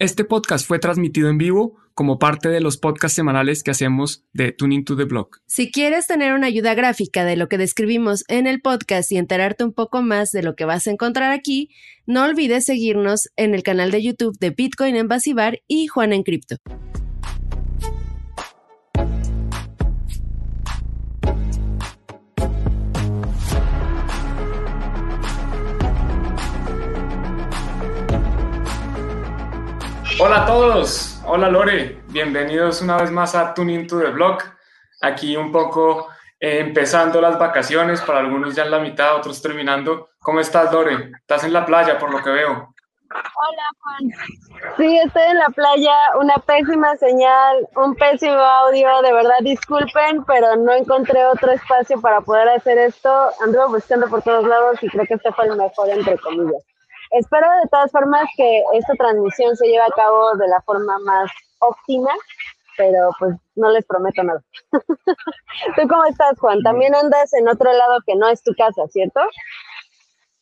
Este podcast fue transmitido en vivo como parte de los podcasts semanales que hacemos de Tuning to the Blog. Si quieres tener una ayuda gráfica de lo que describimos en el podcast y enterarte un poco más de lo que vas a encontrar aquí, no olvides seguirnos en el canal de YouTube de Bitcoin en Basibar y Juan en Cripto. Hola a todos, hola Lore, bienvenidos una vez más a Tuning to the Blog. Aquí un poco eh, empezando las vacaciones, para algunos ya en la mitad, otros terminando. ¿Cómo estás Lore? Estás en la playa por lo que veo. Hola Juan. Sí, estoy en la playa, una pésima señal, un pésimo audio, de verdad disculpen, pero no encontré otro espacio para poder hacer esto. Ando buscando por todos lados y creo que este fue el mejor entre comillas. Espero de todas formas que esta transmisión se lleve a cabo de la forma más óptima, pero pues no les prometo nada. ¿Tú cómo estás, Juan? También andas en otro lado que no es tu casa, ¿cierto?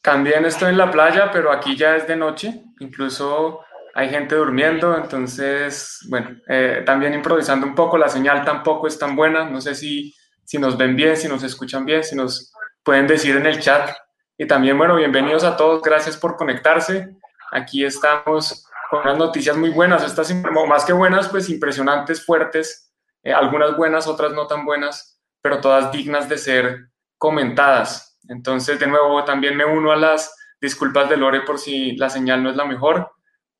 También estoy en la playa, pero aquí ya es de noche, incluso hay gente durmiendo, entonces, bueno, eh, también improvisando un poco, la señal tampoco es tan buena, no sé si, si nos ven bien, si nos escuchan bien, si nos pueden decir en el chat y también, bueno, bienvenidos a todos, gracias por conectarse. Aquí estamos con unas noticias muy buenas, estas más que buenas, pues impresionantes, fuertes, eh, algunas buenas, otras no tan buenas, pero todas dignas de ser comentadas. Entonces, de nuevo, también me uno a las disculpas de Lore por si la señal no es la mejor,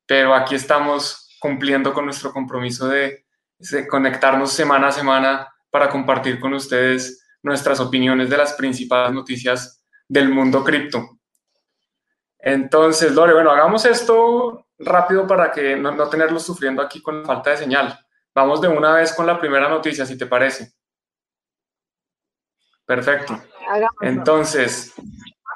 pero aquí estamos cumpliendo con nuestro compromiso de, de conectarnos semana a semana para compartir con ustedes nuestras opiniones de las principales noticias del mundo cripto. Entonces, Lore, bueno, hagamos esto rápido para que no, no tenerlo sufriendo aquí con falta de señal. Vamos de una vez con la primera noticia, si te parece. Perfecto. Entonces,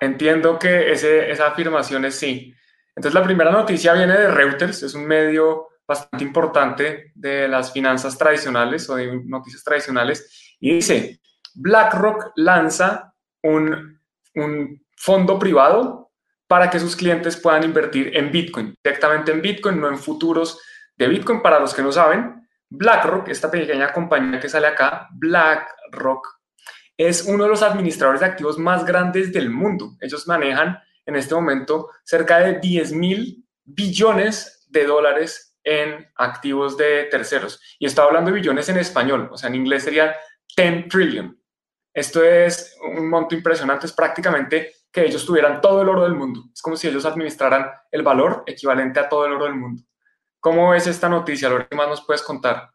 entiendo que ese, esa afirmación es sí. Entonces, la primera noticia viene de Reuters, es un medio bastante importante de las finanzas tradicionales o de noticias tradicionales, y dice, BlackRock lanza un un fondo privado para que sus clientes puedan invertir en Bitcoin, directamente en Bitcoin, no en futuros de Bitcoin. Para los que no saben, BlackRock, esta pequeña compañía que sale acá, BlackRock, es uno de los administradores de activos más grandes del mundo. Ellos manejan en este momento cerca de 10 mil billones de dólares en activos de terceros. Y estaba hablando de billones en español, o sea, en inglés sería 10 trillion. Esto es un monto impresionante, es prácticamente que ellos tuvieran todo el oro del mundo. Es como si ellos administraran el valor equivalente a todo el oro del mundo. ¿Cómo es esta noticia? Lo que más nos puedes contar.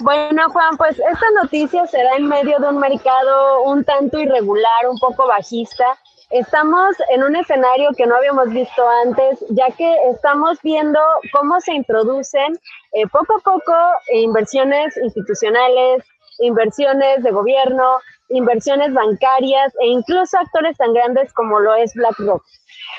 Bueno, Juan, pues esta noticia se da en medio de un mercado un tanto irregular, un poco bajista. Estamos en un escenario que no habíamos visto antes, ya que estamos viendo cómo se introducen eh, poco a poco inversiones institucionales, inversiones de gobierno, inversiones bancarias e incluso actores tan grandes como lo es BlackRock.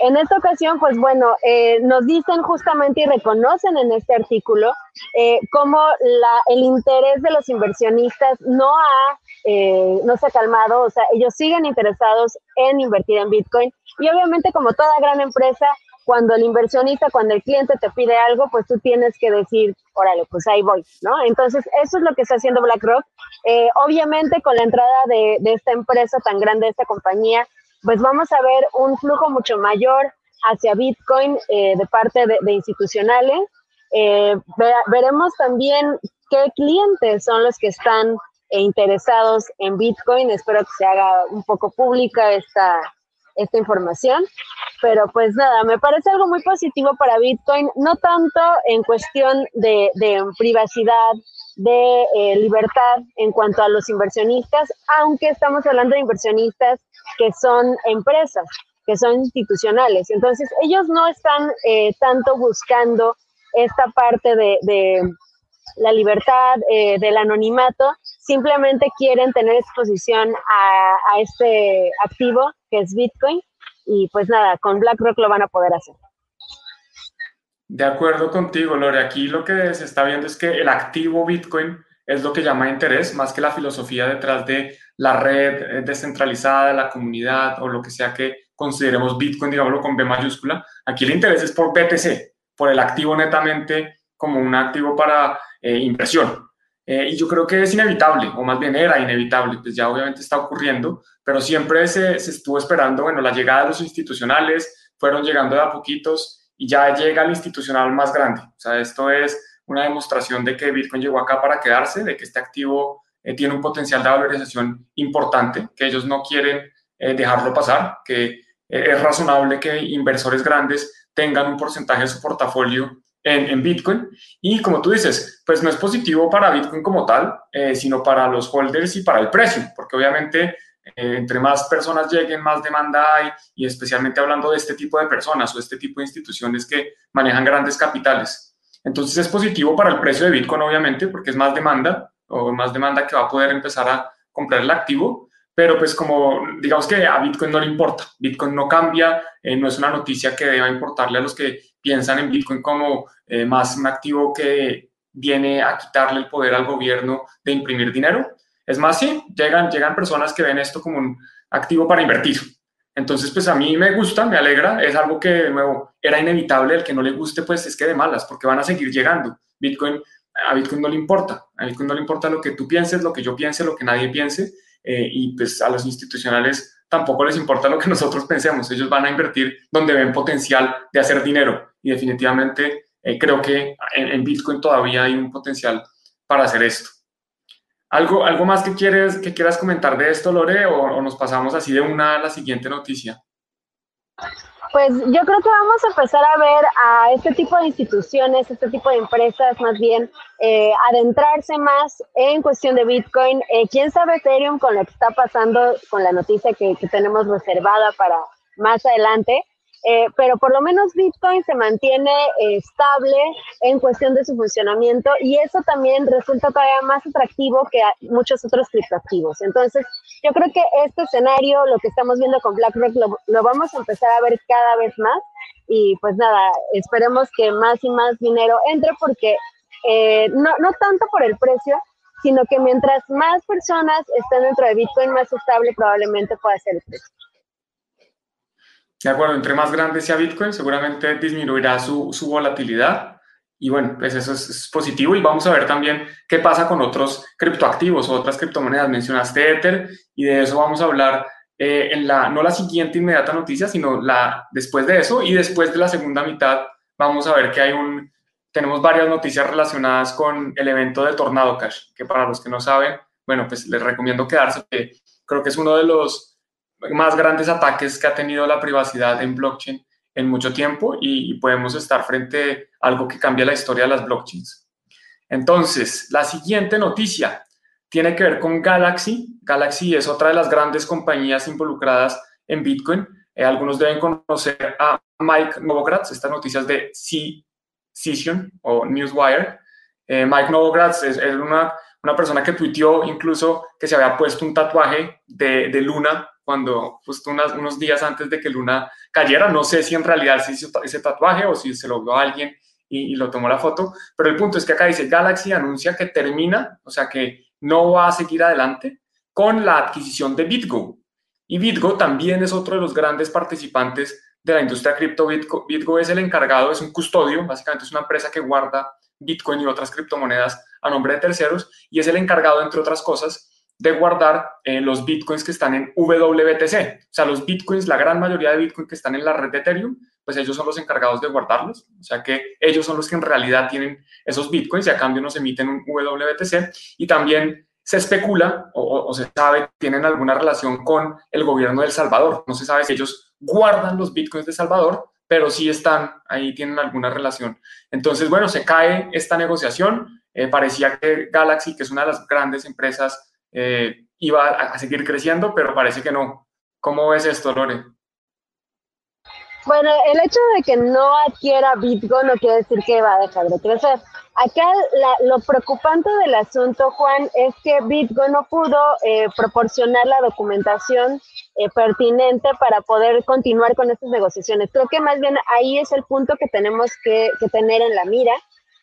En esta ocasión, pues bueno, eh, nos dicen justamente y reconocen en este artículo eh, cómo la, el interés de los inversionistas no, ha, eh, no se ha calmado, o sea, ellos siguen interesados en invertir en Bitcoin y obviamente como toda gran empresa, cuando el inversionista, cuando el cliente te pide algo, pues tú tienes que decir, órale, pues ahí voy, ¿no? Entonces, eso es lo que está haciendo BlackRock. Eh, obviamente, con la entrada de, esta empresa tan grande, de esta compañía, pues vamos a ver un flujo mucho mayor hacia Bitcoin eh, de parte de, institucionales. Eh, veremos también qué clientes son los que están interesados en Bitcoin. Espero que se haga un poco pública esta, esta información. Pero pues nada, me parece algo muy positivo para Bitcoin, no tanto en cuestión de, privacidad, de eh, libertad en cuanto a los inversionistas, aunque estamos hablando de inversionistas que son empresas, que son institucionales. Entonces, ellos no están eh, tanto buscando esta parte de, la libertad, eh, del anonimato, simplemente quieren tener exposición a este activo que es Bitcoin y pues nada, con BlackRock lo van a poder hacer. De acuerdo contigo, Lore. Aquí lo que se está viendo es que el activo Bitcoin es lo que llama interés, más que la filosofía detrás de la red eh, descentralizada, la comunidad o lo que sea que consideremos Bitcoin, digámoslo con B mayúscula. Aquí el interés es por BTC, por el activo netamente como un activo para eh, inversión. Eh, y yo creo que es inevitable, o más bien era inevitable, pues ya obviamente está ocurriendo, pero siempre se, se estuvo esperando, bueno, la llegada de los institucionales, fueron llegando de a poquitos y ya llega el institucional más grande. O sea, esto es una demostración de que Bitcoin llegó acá para quedarse, de que este activo eh, tiene un potencial de valorización importante, que ellos no quieren dejarlo pasar, que es razonable que inversores grandes tengan un porcentaje de su portafolio en, Bitcoin. Y como tú dices, pues no es positivo para Bitcoin como tal, eh, sino para los holders y para el precio, porque obviamente eh, entre más personas lleguen, más demanda hay, y especialmente hablando de este tipo de personas o este tipo de instituciones que manejan grandes capitales. Entonces es positivo para el precio de Bitcoin, obviamente, porque es más demanda o más demanda que va a poder empezar a comprar el activo, pero pues como digamos que a Bitcoin no le importa, Bitcoin no cambia, eh, no es una noticia que deba importarle a los que piensan en Bitcoin como eh, más un activo que viene a quitarle el poder al gobierno de imprimir dinero. Es más, sí, llegan, llegan personas que ven esto como un activo para invertir. Entonces, pues a mí me gusta, me alegra, es algo que, de nuevo, era inevitable, el que no le guste, pues es que de malas, porque van a seguir llegando. Bitcoin, a Bitcoin no le importa, a Bitcoin no le importa lo que tú pienses, lo que yo piense, lo que nadie piense, eh, y pues a los institucionales tampoco les importa lo que nosotros pensemos, ellos van a invertir donde ven potencial de hacer dinero y definitivamente eh, creo que en, Bitcoin todavía hay un potencial para hacer esto. ¿Algo, algo más que, quieres, que quieras comentar de esto, Lore, o nos pasamos así de una a la siguiente noticia? Pues yo creo que vamos a empezar a ver a este tipo de instituciones, este tipo de empresas más bien, eh, adentrarse más en cuestión de Bitcoin. Eh, ¿Quién sabe Ethereum con lo que está pasando, con la noticia que, que tenemos reservada para más adelante? Eh, pero por lo menos Bitcoin se mantiene eh, estable en cuestión de su funcionamiento y eso también resulta todavía más atractivo que muchos otros criptoactivos. Entonces, yo creo que este escenario, lo que estamos viendo con BlackRock, lo, vamos a empezar a ver cada vez más y pues nada, esperemos que más y más dinero entre porque eh, no, no tanto por el precio, sino que mientras más personas estén dentro de Bitcoin, más estable probablemente pueda ser el precio. De acuerdo, entre más grande sea Bitcoin, seguramente disminuirá su, su volatilidad. Y bueno, pues eso es, positivo. Y vamos a ver también qué pasa con otros criptoactivos o otras criptomonedas. Mencionaste Ether y de eso vamos a hablar eh, en la, no la siguiente inmediata noticia, sino la después de eso. Y después de la segunda mitad vamos a ver que hay un, tenemos varias noticias relacionadas con el evento de Tornado Cash, que para los que no saben, bueno, pues les recomiendo quedarse, que creo que es uno de los más grandes ataques que ha tenido la privacidad en blockchain en mucho tiempo y, podemos estar frente a algo que cambia la historia de las blockchains. Entonces, la siguiente noticia tiene que ver con Galaxy. Galaxy es otra de las grandes compañías involucradas en Bitcoin. Eh, algunos deben conocer a Mike Novogratz, estas noticias de C o Newswire. Eh, Mike Novogratz es, una, una, persona que tuiteó incluso que se había puesto un tatuaje de, de Luna cuando justo unos días antes de que Luna cayera. No sé si en realidad se hizo ese tatuaje o si se lo vio a alguien y, lo tomó la foto, pero el punto es que acá dice Galaxy anuncia que termina, o sea que no va a seguir adelante con la adquisición de BitGo. Y BitGo también es otro de los grandes participantes de la industria cripto. BitGo, BitGo es el encargado, es un custodio, básicamente es una empresa que guarda Bitcoin y otras criptomonedas a nombre de terceros y es el encargado, entre otras cosas, de guardar eh, los bitcoins que están en WBTC. O sea, los bitcoins, la gran mayoría de bitcoins que están en la red de Ethereum, pues ellos son los encargados de guardarlos. O sea que ellos son los que en realidad tienen esos bitcoins y a cambio nos emiten un WBTC. Y también se especula o, se sabe que tienen alguna relación con el gobierno de El Salvador. No se sabe si ellos guardan los bitcoins de Salvador, pero sí están ahí, tienen alguna relación. Entonces, bueno, se cae esta negociación. Eh, parecía que Galaxy, que es una de las grandes empresas eh, iba a, seguir creciendo, pero parece que no. ¿Cómo ves esto, Lore? Bueno, el hecho de que no adquiera Bitgo no quiere decir que va a dejar de crecer. Acá lo preocupante del asunto, Juan, es que Bitgo no pudo eh, proporcionar la documentación eh, pertinente para poder continuar con estas negociaciones. Creo que más bien ahí es el punto que tenemos que, que tener en la mira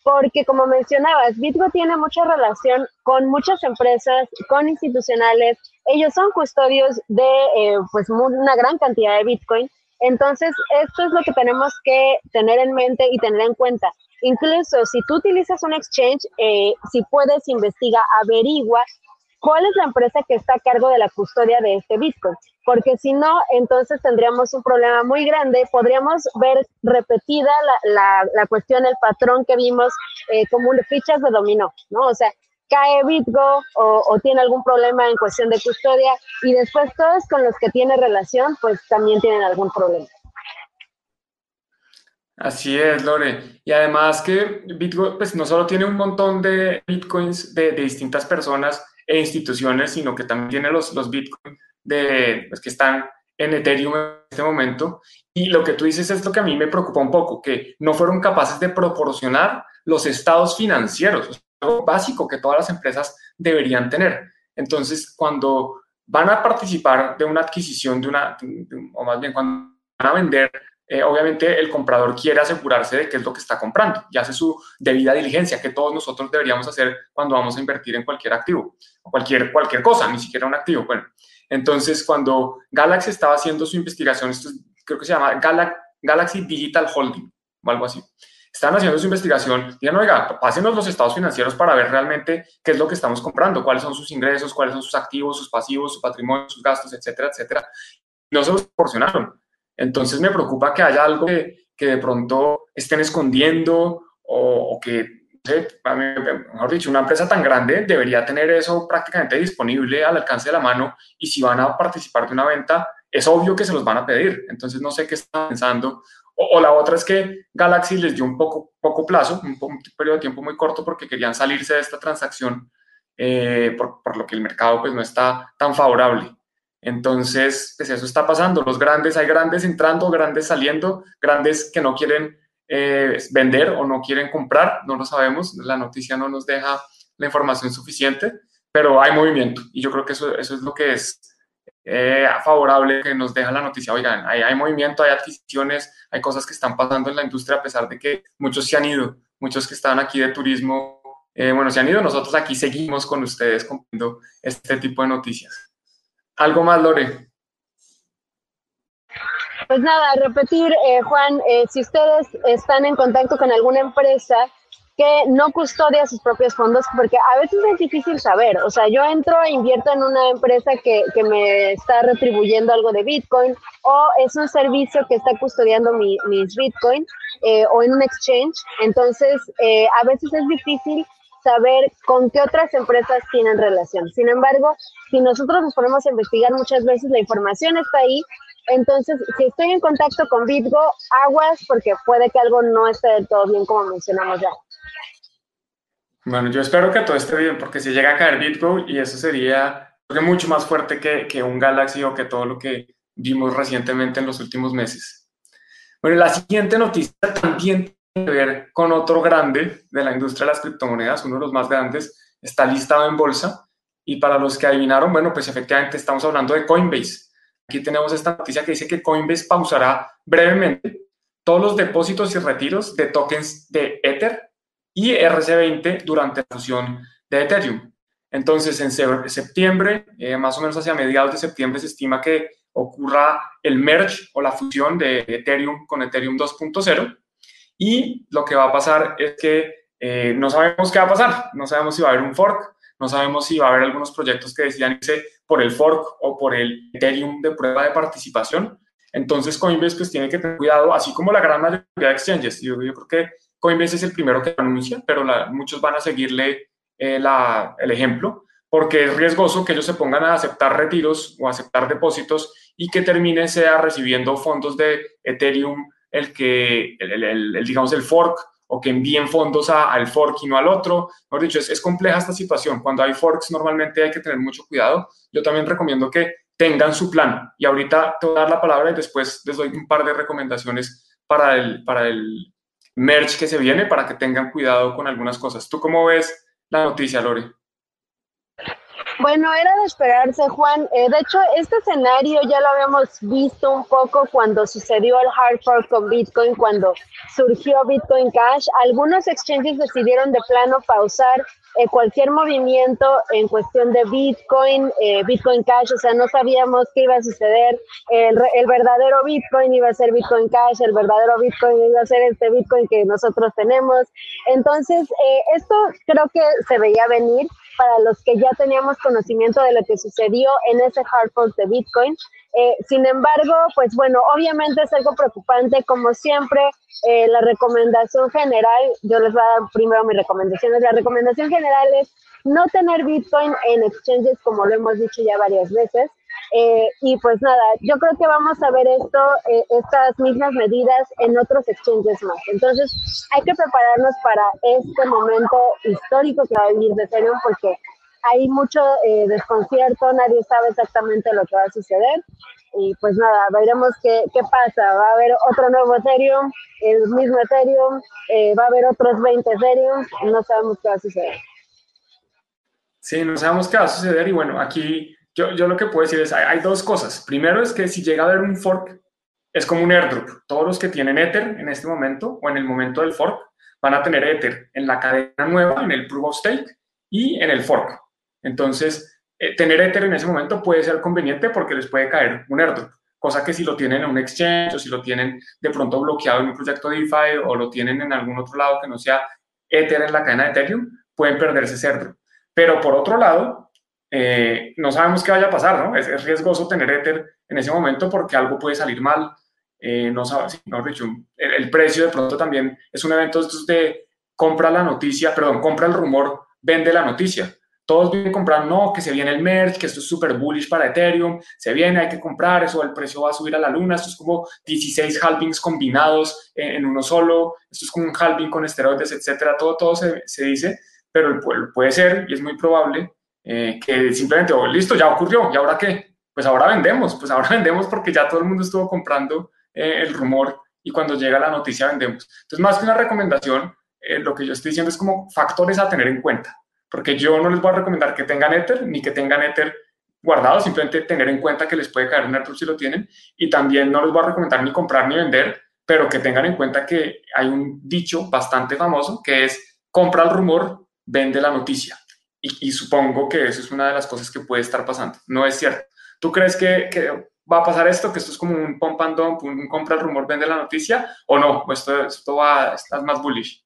porque como mencionabas, Bitgo tiene mucha relación con muchas empresas, con institucionales, ellos son custodios de eh, pues una gran cantidad de Bitcoin Entonces, esto es lo que tenemos que tener en mente y tener en cuenta. Incluso si tú utilizas un exchange, eh, si puedes, investiga, averigua cuál es la empresa que está a cargo de la custodia de este Bitcoin. Porque si no, entonces tendríamos un problema muy grande. Podríamos ver repetida la, la, cuestión, el patrón que vimos eh, como fichas de dominó, ¿no? O sea, cae Bitgo o, tiene algún problema en cuestión de custodia y después todos con los que tiene relación, pues también tienen algún problema. Así es, Lore. Y además que Bitcoin pues, no solo tiene un montón de bitcoins de, distintas personas e instituciones, sino que también tiene los, los bitcoins de, pues, que están en Ethereum en este momento. Y lo que tú dices es lo que a mí me preocupa un poco, que no fueron capaces de proporcionar los estados financieros, algo básico que todas las empresas deberían tener. Entonces, cuando van a participar de una adquisición de una, o más bien cuando van a vender eh, obviamente el comprador quiere asegurarse de qué es lo que está comprando y hace su debida diligencia, que todos nosotros deberíamos hacer cuando vamos a invertir en cualquier activo, cualquier, cualquier cosa, ni siquiera un activo. Bueno, entonces cuando Galaxy estaba haciendo su investigación, esto creo que se llama Galaxy Digital Holding o algo así, estaban haciendo su investigación, digan, oiga, pásenos los estados financieros para ver realmente qué es lo que estamos comprando, cuáles son sus ingresos, cuáles son sus activos, sus pasivos, su patrimonio, sus gastos, etcétera, etcétera. No se los proporcionaron. Entonces me preocupa que haya algo que, de pronto estén escondiendo o, que, mejor dicho, una empresa tan grande debería tener eso prácticamente disponible al alcance de la mano y si van a participar de una venta, es obvio que se los van a pedir. Entonces no sé qué están pensando. O, la otra es que Galaxy les dio un poco, poco plazo, un, periodo de tiempo muy corto porque querían salirse de esta transacción eh, por, por, lo que el mercado pues no está tan favorable. Entonces, pues eso está pasando. Los grandes, hay grandes entrando, grandes saliendo, grandes que no quieren eh, vender o no quieren comprar, no lo sabemos. La noticia no nos deja la información suficiente, pero hay movimiento y yo creo que eso, eso es lo que es eh, favorable que nos deja la noticia. Oigan, hay, hay movimiento, hay adquisiciones, hay cosas que están pasando en la industria a pesar de que muchos se han ido, muchos que estaban aquí de turismo, eh, bueno, se han ido, nosotros aquí seguimos con ustedes cumpliendo este tipo de noticias. ¿Algo más, Lore? Pues nada, repetir, eh, Juan, eh, si ustedes están en contacto con alguna empresa que no custodia sus propios fondos, porque a veces es difícil saber, o sea, yo entro e invierto en una empresa que, que me está retribuyendo algo de Bitcoin o es un servicio que está custodiando mi, mis Bitcoin eh, o en un exchange, entonces a veces es difícil saber con qué otras empresas tienen relación. Sin embargo, si nosotros nos ponemos a investigar muchas veces, la información está ahí. Entonces, si estoy en contacto con Bitgo, aguas porque puede que algo no esté del todo bien como mencionamos ya. Bueno, yo espero que todo esté bien, porque si llega a caer Bitgo, y eso sería mucho más fuerte que, que un Galaxy o que todo lo que vimos recientemente en los últimos meses. Bueno, la siguiente noticia también que ver con otro grande de la industria de las criptomonedas, uno de los más grandes, está listado en bolsa. Y para los que adivinaron, bueno, pues efectivamente estamos hablando de Coinbase. Aquí tenemos esta noticia que dice que Coinbase pausará brevemente todos los depósitos y retiros de tokens de Ether y RC20 durante la fusión de Ethereum. Entonces, en septiembre, eh, más o menos hacia mediados de septiembre, se estima que ocurra el merge o la fusión de Ethereum con Ethereum 2.0 y lo que va a pasar es que eh, no sabemos qué va a pasar, no sabemos si va a haber un fork, no sabemos si va a haber algunos proyectos que decidan irse por el fork o por el Ethereum de prueba de participación. Entonces Coinbase pues tiene que tener cuidado, así como la gran mayoría de exchanges. Yo, yo creo que Coinbase es el primero que anuncia, pero muchos van a seguirle eh, el ejemplo, porque es riesgoso que ellos se pongan a aceptar retiros o aceptar depósitos y que termine sea recibiendo fondos de Ethereum el que, el, digamos, el fork o que envíen fondos al fork y no al otro. Mejor dicho, es, compleja esta situación. Cuando hay forks normalmente hay que tener mucho cuidado. Yo también recomiendo que tengan su plan. Y ahorita te voy a dar la palabra y después les doy un par de recomendaciones para el, para el merge que se viene, para que tengan cuidado con algunas cosas. ¿Tú cómo ves la noticia, Lori? Bueno, era de esperarse, Juan. Eh, de hecho, este escenario ya lo habíamos visto un poco cuando sucedió el hard fork con Bitcoin, cuando surgió Bitcoin Cash. Algunos exchanges decidieron de plano pausar eh, cualquier movimiento en cuestión de Bitcoin, eh, Bitcoin Cash, o sea, no sabíamos qué iba a suceder. El, el, verdadero Bitcoin iba a ser Bitcoin Cash, el verdadero Bitcoin iba a ser este Bitcoin que nosotros tenemos. Entonces, esto creo que se veía venir para los que ya teníamos conocimiento de lo que sucedió en ese hard fork de Bitcoin. Eh, sin embargo, pues bueno, obviamente es algo preocupante, como siempre, eh, la recomendación general, yo les voy a dar primero mis recomendaciones, la recomendación general es no tener Bitcoin en exchanges, como lo hemos dicho ya varias veces, eh, y pues nada, yo creo que vamos a ver esto, eh, estas mismas medidas en otros exchanges más. Entonces, hay que prepararnos para este momento histórico que va a venir de Ethereum porque hay mucho eh, desconcierto, nadie sabe exactamente lo que va a suceder. Y pues nada, veremos qué, qué pasa. Va a haber otro nuevo Ethereum, el mismo Ethereum, va a haber otros 20 Ethereum, no sabemos qué va a suceder. Sí, no sabemos qué va a suceder y bueno, aquí yo, yo lo que puedo decir es, hay, hay, dos cosas. Primero es que si llega a haber un fork, es como un airdrop. Todos los que tienen Ether en este momento o en el momento del fork van a tener Ether en la cadena nueva, en el proof of stake y en el fork. Entonces, eh, tener Ether en ese momento puede ser conveniente porque les puede caer un airdrop. Cosa que si lo tienen en un exchange o si lo tienen de pronto bloqueado en un proyecto DeFi o lo tienen en algún otro lado que no sea Ether en la cadena de Ethereum, pueden perderse airdrop. Pero por otro lado, eh, no sabemos qué vaya a pasar, ¿no? Es, riesgoso tener Ether en ese momento porque algo puede salir mal. Eh, no sabe, no, dicho, el, precio de pronto también es un evento de compra la noticia, perdón, compra el rumor, vende la noticia. Todos vienen comprando, no, que se viene el merge, que esto es súper bullish para Ethereum, se viene, hay que comprar, eso, el precio va a subir a la luna, esto es como 16 halvings combinados en, uno solo, esto es como un halving con esteroides, etcétera, todo, todo se, se dice, pero puede ser y es muy probable eh, que simplemente, oh, listo, ya ocurrió, ¿y ahora qué? Pues ahora vendemos, pues ahora vendemos porque ya todo el mundo estuvo comprando eh, el rumor y cuando llega la noticia vendemos. Entonces, más que una recomendación, eh, lo que yo estoy diciendo es como factores a tener en cuenta, porque yo no les voy a recomendar que tengan Ether ni que tengan Ether guardado, simplemente tener en cuenta que les puede caer un Ether si lo tienen y también no les voy a recomendar ni comprar ni vender, pero que tengan en cuenta que hay un dicho bastante famoso que es compra el rumor, vende la noticia. Y, supongo que eso es una de las cosas que puede estar pasando. No es cierto. ¿Tú crees que, va a pasar esto? ¿Que esto es como un pump and dump, un, compra el rumor, vende la noticia? ¿O no? Esto, esto va, estás más bullish.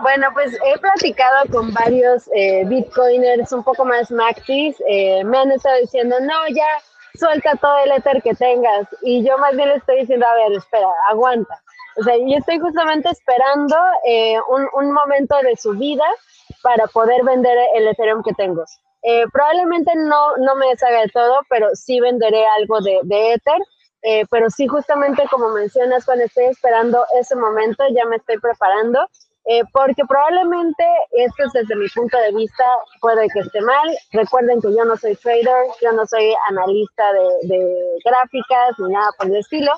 Bueno, pues he platicado con varios eh, bitcoiners un poco más maxis. Eh, me han estado diciendo, no, ya suelta todo el ether que tengas. Y yo más bien le estoy diciendo, a ver, espera, aguanta. O sea, yo estoy justamente esperando eh, un, un momento de su vida para poder vender el Ethereum que tengo. Eh, probablemente no, no me deshaga de todo, pero sí venderé algo de, de Ether. Eh, pero sí, justamente como mencionas, cuando estoy esperando ese momento, ya me estoy preparando eh, porque probablemente esto es desde mi punto de vista, puede que esté mal. Recuerden que yo no soy trader, yo no soy analista de, gráficas ni nada por el estilo.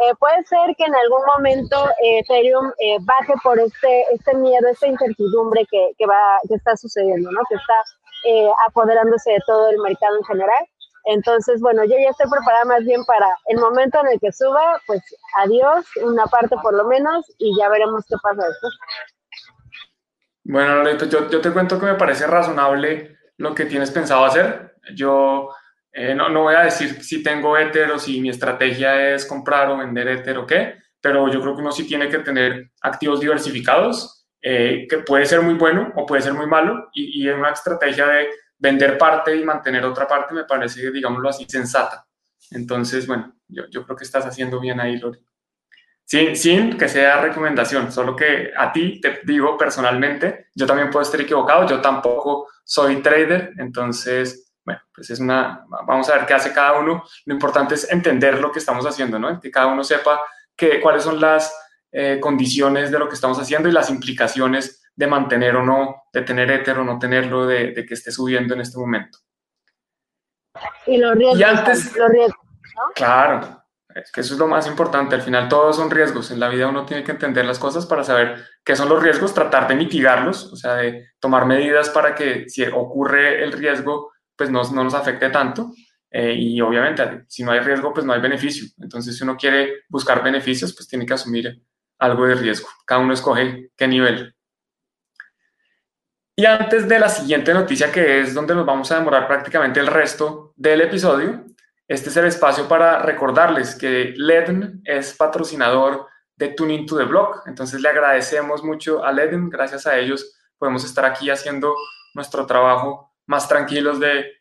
Eh, puede ser que en algún momento eh, Ethereum baje por este, este miedo, esta incertidumbre que, que, va, que está sucediendo, ¿no? que está apoderándose de todo el mercado en general. Entonces, bueno, yo ya estoy preparada más bien para el momento en el que suba, pues adiós, una parte por lo menos, y ya veremos qué pasa después. Bueno, Loreto, yo, yo te cuento que me parece razonable lo que tienes pensado hacer. Yo eh, no, no, voy a decir si tengo Ether o si mi estrategia es comprar o vender Ether o qué, pero yo creo que uno sí tiene que tener activos diversificados, eh, que puede ser muy bueno o puede ser muy malo, y, y una estrategia de vender parte y mantener otra parte me parece, digámoslo así, sensata. Entonces, bueno, yo, yo creo que estás haciendo bien ahí, Lori. Sin, sin, que sea recomendación, solo que a ti te digo personalmente, yo también puedo estar equivocado, yo tampoco soy trader, entonces, bueno, pues es una, vamos a ver qué hace cada uno. Lo importante es entender lo que estamos haciendo, ¿no? Que cada uno sepa que, cuáles son las eh, condiciones de lo que estamos haciendo y las implicaciones de mantener o no, de tener Ether o no tenerlo, de, que esté subiendo en este momento. Y los riesgos. Y antes, los riesgos Claro, Es que eso es lo más importante. Al final todos son riesgos. En la vida uno tiene que entender las cosas para saber qué son los riesgos, tratar de mitigarlos, o sea, de tomar medidas para que si ocurre el riesgo, pues no, no nos afecte tanto. Eh, y obviamente, si no hay riesgo, pues no hay beneficio. Entonces, si uno quiere buscar beneficios, pues tiene que asumir algo de riesgo. Cada uno escoge qué nivel. Y antes de la siguiente noticia, que es donde nos vamos a demorar prácticamente el resto del episodio, este es el espacio para recordarles que LEDN es patrocinador de Tuning to the Block. Entonces le agradecemos mucho a LEDN. Gracias a ellos podemos estar aquí haciendo nuestro trabajo más tranquilos de,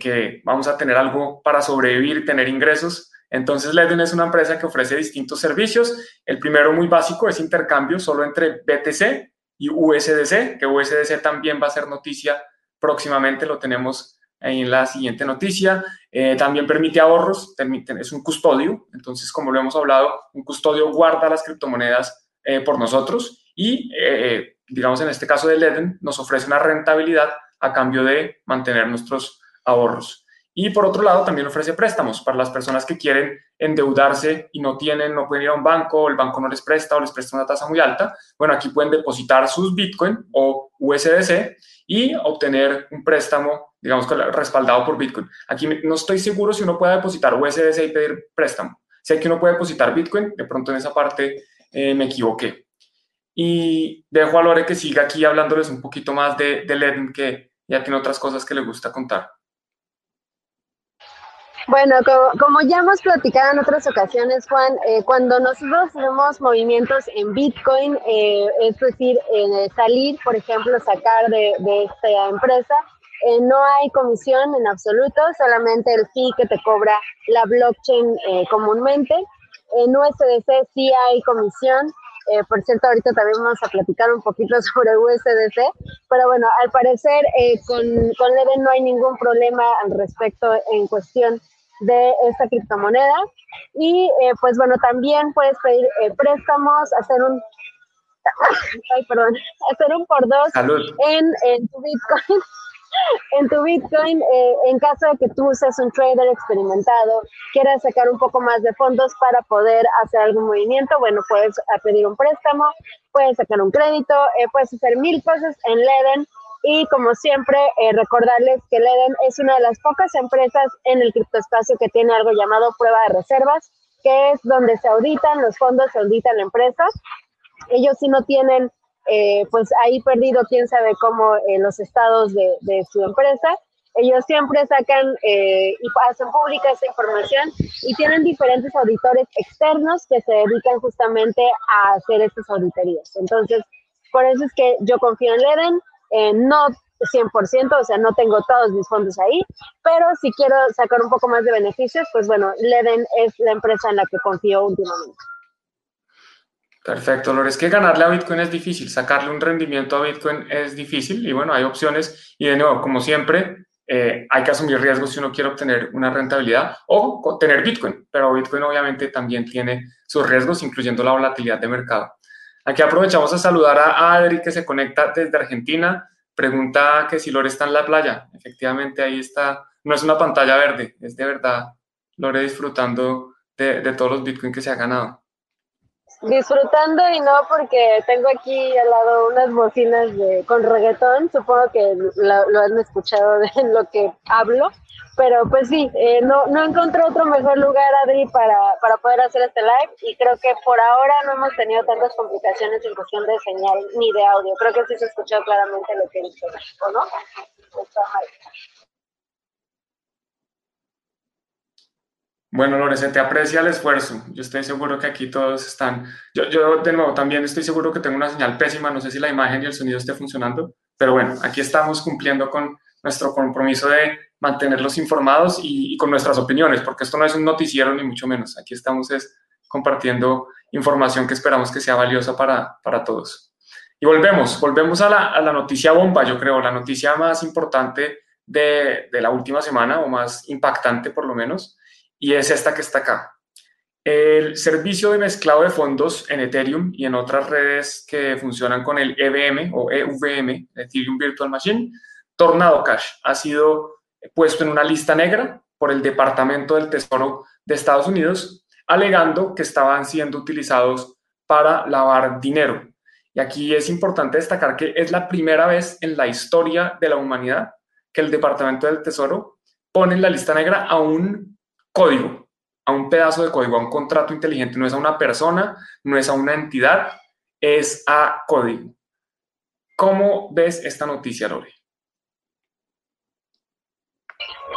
que vamos a tener algo para sobrevivir y tener ingresos. Entonces LEDN es una empresa que ofrece distintos servicios. El primero muy básico es intercambio solo entre BTC y USDC, que USDC también va a ser noticia próximamente, lo tenemos en la siguiente noticia. Eh, también permite ahorros, es un custodio, entonces como lo hemos hablado, un custodio guarda las criptomonedas eh, por nosotros y, eh, digamos en este caso de Leden, nos ofrece una rentabilidad a cambio de mantener nuestros ahorros. Y por otro lado, también ofrece préstamos para las personas que quieren endeudarse y no tienen, no pueden ir a un banco, el banco no les presta o les presta una tasa muy alta. Bueno, aquí pueden depositar sus Bitcoin o USDC y obtener un préstamo, digamos, respaldado por Bitcoin. Aquí no estoy seguro si uno puede depositar USDC y pedir préstamo. Sé que uno puede depositar Bitcoin, de pronto en esa parte eh, me equivoqué. Y dejo a Lore que siga aquí hablándoles un poquito más de, de que ya tiene otras cosas que le gusta contar. Bueno, como, ya hemos platicado en otras ocasiones, Juan, eh, cuando nosotros hacemos movimientos en Bitcoin, eh, es decir, salir, por ejemplo, sacar de, esta empresa, eh, no hay comisión en absoluto, solamente el fee que te cobra la blockchain comúnmente. En USDC sí hay comisión. Por cierto, ahorita también vamos a platicar un poquito sobre USDC, pero bueno, al parecer con, con Leden no hay ningún problema al respecto en cuestión de esta criptomoneda. Y eh, pues bueno, también puedes pedir eh, préstamos, hacer un, ay, perdón, hacer un por dos en, en tu Bitcoin. En tu Bitcoin, eh, en caso de que tú seas un trader experimentado, quieras sacar un poco más de fondos para poder hacer algún movimiento, bueno, puedes pedir un préstamo, puedes sacar un crédito, puedes hacer mil cosas en Leden y como siempre, eh, recordarles que Leden es una de las pocas empresas en el criptoespacio que tiene algo llamado prueba de reservas, que es donde se auditan los fondos, se auditan la empresa. Ellos sí no tienen, eh, pues ahí perdido quién sabe cómo eh, los estados de, su empresa. Ellos siempre sacan y hacen pública esta información y tienen diferentes auditores externos que se dedican justamente a hacer estas auditorías. Entonces, por eso es que yo confío en Leden, eh, no 100%, o sea, no tengo todos mis fondos ahí, pero si quiero sacar un poco más de beneficios, pues bueno, Leden es la empresa en la que confío últimamente. Perfecto, Lore. Es que ganarle a Bitcoin es difícil, sacarle un rendimiento a Bitcoin es difícil y bueno, hay opciones y de nuevo, como siempre, eh, hay que asumir riesgos si uno quiere obtener una rentabilidad o tener Bitcoin, pero Bitcoin obviamente también tiene sus riesgos, incluyendo la volatilidad de mercado. Aquí aprovechamos a saludar a Adri que se conecta desde Argentina. Pregunta que si Lore está en la playa. Efectivamente, ahí está. No es una pantalla verde, es de verdad Lore disfrutando de, todos los Bitcoin que se ha ganado. Disfrutando y no porque tengo aquí al lado unas bocinas de, con reggaetón. Supongo que lo, han escuchado de lo que hablo. Pero pues sí, eh, no, no encontré otro mejor lugar, Adri, para, para poder hacer este live y creo que por ahora no hemos tenido tantas complicaciones en cuestión de señal ni de audio. Creo que sí se escuchó claramente lo que dice, ¿o no? Bueno, Lore, te aprecia el esfuerzo. Yo estoy seguro que aquí todos están. Yo, yo, de nuevo, también estoy seguro que tengo una señal pésima. No sé si la imagen y el sonido esté funcionando, pero bueno, aquí estamos cumpliendo con nuestro compromiso de mantenerlos informados y, con nuestras opiniones, porque esto no es un noticiero ni mucho menos. Aquí estamos es compartiendo información que esperamos que sea valiosa para, para todos. Y volvemos, volvemos a la, a la, noticia bomba, yo creo, la noticia más importante de, de, la última semana o más impactante por lo menos, y es esta que está acá. El servicio de mezclado de fondos en Ethereum y en otras redes que funcionan con el EVM o EVM, Ethereum Virtual Machine, Tornado Cash ha sido puesto en una lista negra por el Departamento del Tesoro de Estados Unidos alegando que estaban siendo utilizados para lavar dinero. Y aquí es importante destacar que es la primera vez en la historia de la humanidad que el Departamento del Tesoro pone en la lista negra a un código, a un pedazo de código, a un contrato inteligente. No es a una persona, no es a una entidad, es a código. ¿Cómo ves esta noticia, Lore?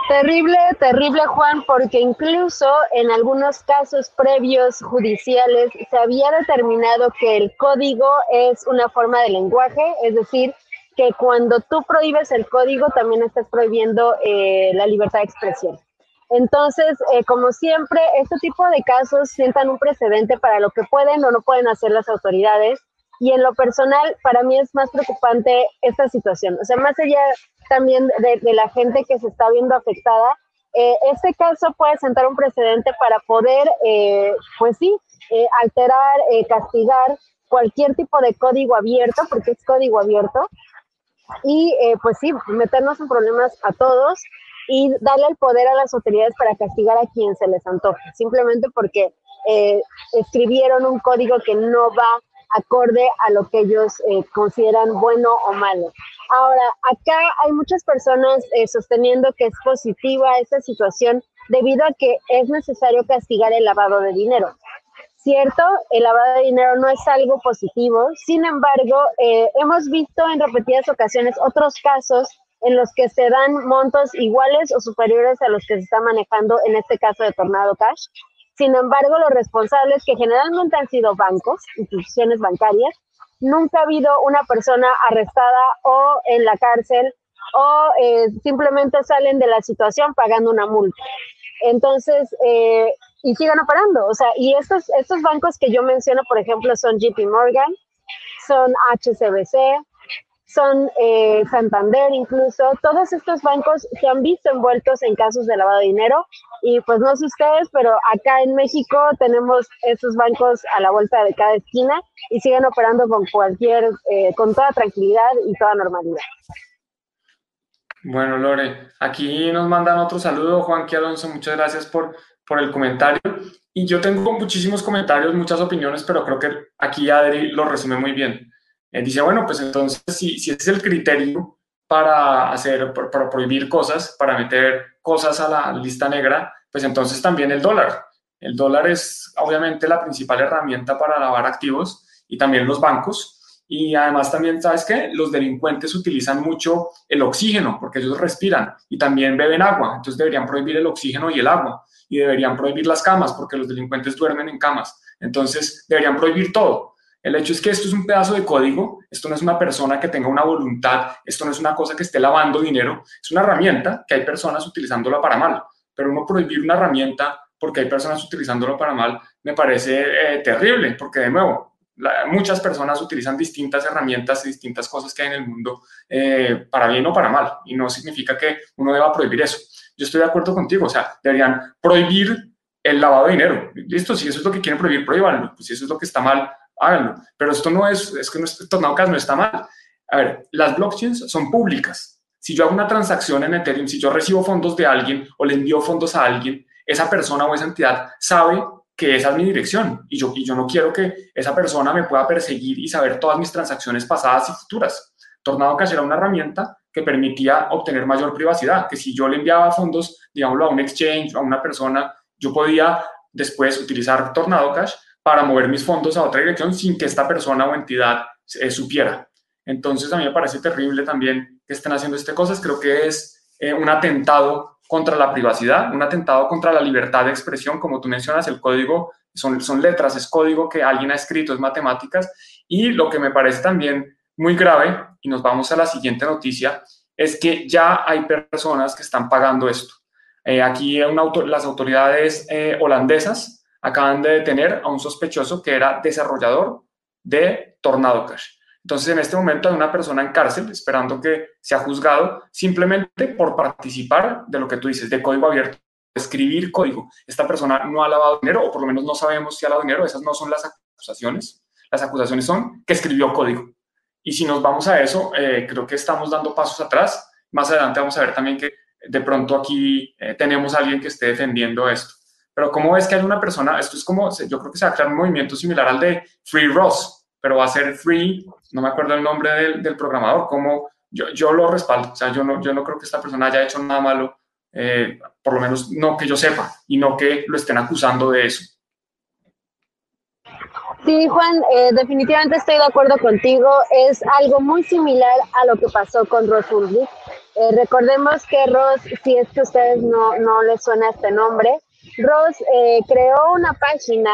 Terrible, terrible Juan, porque incluso en algunos casos previos judiciales se había determinado que el código es una forma de lenguaje, es decir, que cuando tú prohíbes el código también estás prohibiendo eh, la libertad de expresión. Entonces, eh, como siempre, este tipo de casos sientan un precedente para lo que pueden o no pueden hacer las autoridades. Y en lo personal, para mí es más preocupante esta situación. O sea, más allá también de, la gente que se está viendo afectada, eh, este caso puede sentar un precedente para poder, eh, pues sí, eh, alterar, castigar cualquier tipo de código abierto, porque es código abierto, y pues sí, meternos en problemas a todos y darle el poder a las autoridades para castigar a quien se les antoje, simplemente porque escribieron un código que no va acorde a lo que ellos consideran bueno o malo. Ahora, acá hay muchas personas eh, sosteniendo que es positiva esta situación debido a que es necesario castigar el lavado de dinero. Cierto, el lavado de dinero no es algo positivo, sin embargo, eh, hemos visto en repetidas ocasiones otros casos en los que se dan montos iguales o superiores a los que se está manejando en este caso de Tornado Cash. Sin embargo, los responsables, que generalmente han sido bancos, instituciones bancarias, nunca ha habido una persona arrestada o en la cárcel o eh, simplemente salen de la situación pagando una multa. Entonces, eh, y sigan operando. O sea, y estos, estos bancos que yo menciono, por ejemplo, son JP Morgan, son HCBC, son eh, Santander incluso, todos estos bancos se han visto envueltos en casos de lavado de dinero y pues no sé ustedes, pero acá en México tenemos estos bancos a la vuelta de cada esquina y siguen operando con cualquier, eh, con toda tranquilidad y toda normalidad. Bueno, Lore, aquí nos mandan otro saludo, Juan Alonso, muchas gracias por, por el comentario. Y yo tengo muchísimos comentarios, muchas opiniones, pero creo que aquí Adri lo resume muy bien. Dice, bueno, pues entonces si, si es el criterio para hacer, para prohibir cosas, para meter cosas a la lista negra, pues entonces también el dólar. El dólar es obviamente la principal herramienta para lavar activos y también los bancos. Y además también, ¿sabes qué? Los delincuentes utilizan mucho el oxígeno porque ellos respiran y también beben agua. Entonces deberían prohibir el oxígeno y el agua. Y deberían prohibir las camas porque los delincuentes duermen en camas. Entonces deberían prohibir todo. El hecho es que esto es un pedazo de código, esto no es una persona que tenga una voluntad, esto no es una cosa que esté lavando dinero, es una herramienta que hay personas utilizándola para mal, pero uno prohibir una herramienta porque hay personas utilizándola para mal me parece eh, terrible, porque de nuevo, muchas personas utilizan distintas herramientas y distintas cosas que hay en el mundo eh, para bien o para mal, y no significa que uno deba prohibir eso. Yo estoy de acuerdo contigo, o sea, deberían prohibir el lavado de dinero. Listo, si eso es lo que quieren prohibir, prohíbanlo. Pues si eso es lo que está mal, háganlo. Pero esto no es, es que no, Cash no está mal. A ver, las blockchains son públicas. Si yo hago una transacción en Ethereum, si yo recibo fondos de alguien o le envío fondos a alguien, esa persona o esa entidad sabe que esa es mi dirección y yo, y yo no quiero que esa persona me pueda perseguir y saber todas mis transacciones pasadas y futuras. Tornado Cash era una herramienta que permitía obtener mayor privacidad, que si yo le enviaba fondos, digámoslo, a un exchange, a una persona, yo podía después utilizar Tornado Cash para mover mis fondos a otra dirección sin que esta persona o entidad eh, supiera. Entonces a mí me parece terrible también que estén haciendo estas cosas. Creo que es eh, un atentado contra la privacidad, un atentado contra la libertad de expresión. Como tú mencionas, el código son, son letras, es código que alguien ha escrito, es matemáticas. Y lo que me parece también muy grave, y nos vamos a la siguiente noticia, es que ya hay personas que están pagando esto. Eh, aquí las autoridades holandesas acaban de detener a un sospechoso que era desarrollador de Tornado Cash. Entonces, en este momento hay una persona en cárcel esperando que sea juzgado simplemente por participar de lo que tú dices, de código abierto, escribir código. Esta persona no ha lavado dinero, o por lo menos no sabemos si ha lavado dinero, esas no son las acusaciones. Las acusaciones son que escribió código. Y si nos vamos a eso, eh, creo que estamos dando pasos atrás. Más adelante vamos a ver también que de pronto aquí eh, tenemos alguien que esté defendiendo esto. Pero ¿cómo ves que hay una persona? Esto es como, yo creo que se va a crear un movimiento similar al de Free Ross, pero va a ser Free, no me acuerdo el nombre del, del programador, como yo, yo lo respaldo, o sea, yo no, yo no creo que esta persona haya hecho nada malo, eh, por lo menos no que yo sepa, y no que lo estén acusando de eso. Sí, Juan, eh, definitivamente estoy de acuerdo contigo. Es algo muy similar a lo que pasó con Ross Ulrich. Eh, recordemos que Ross, si es que a ustedes no, no les suena este nombre, Ross eh, creó una página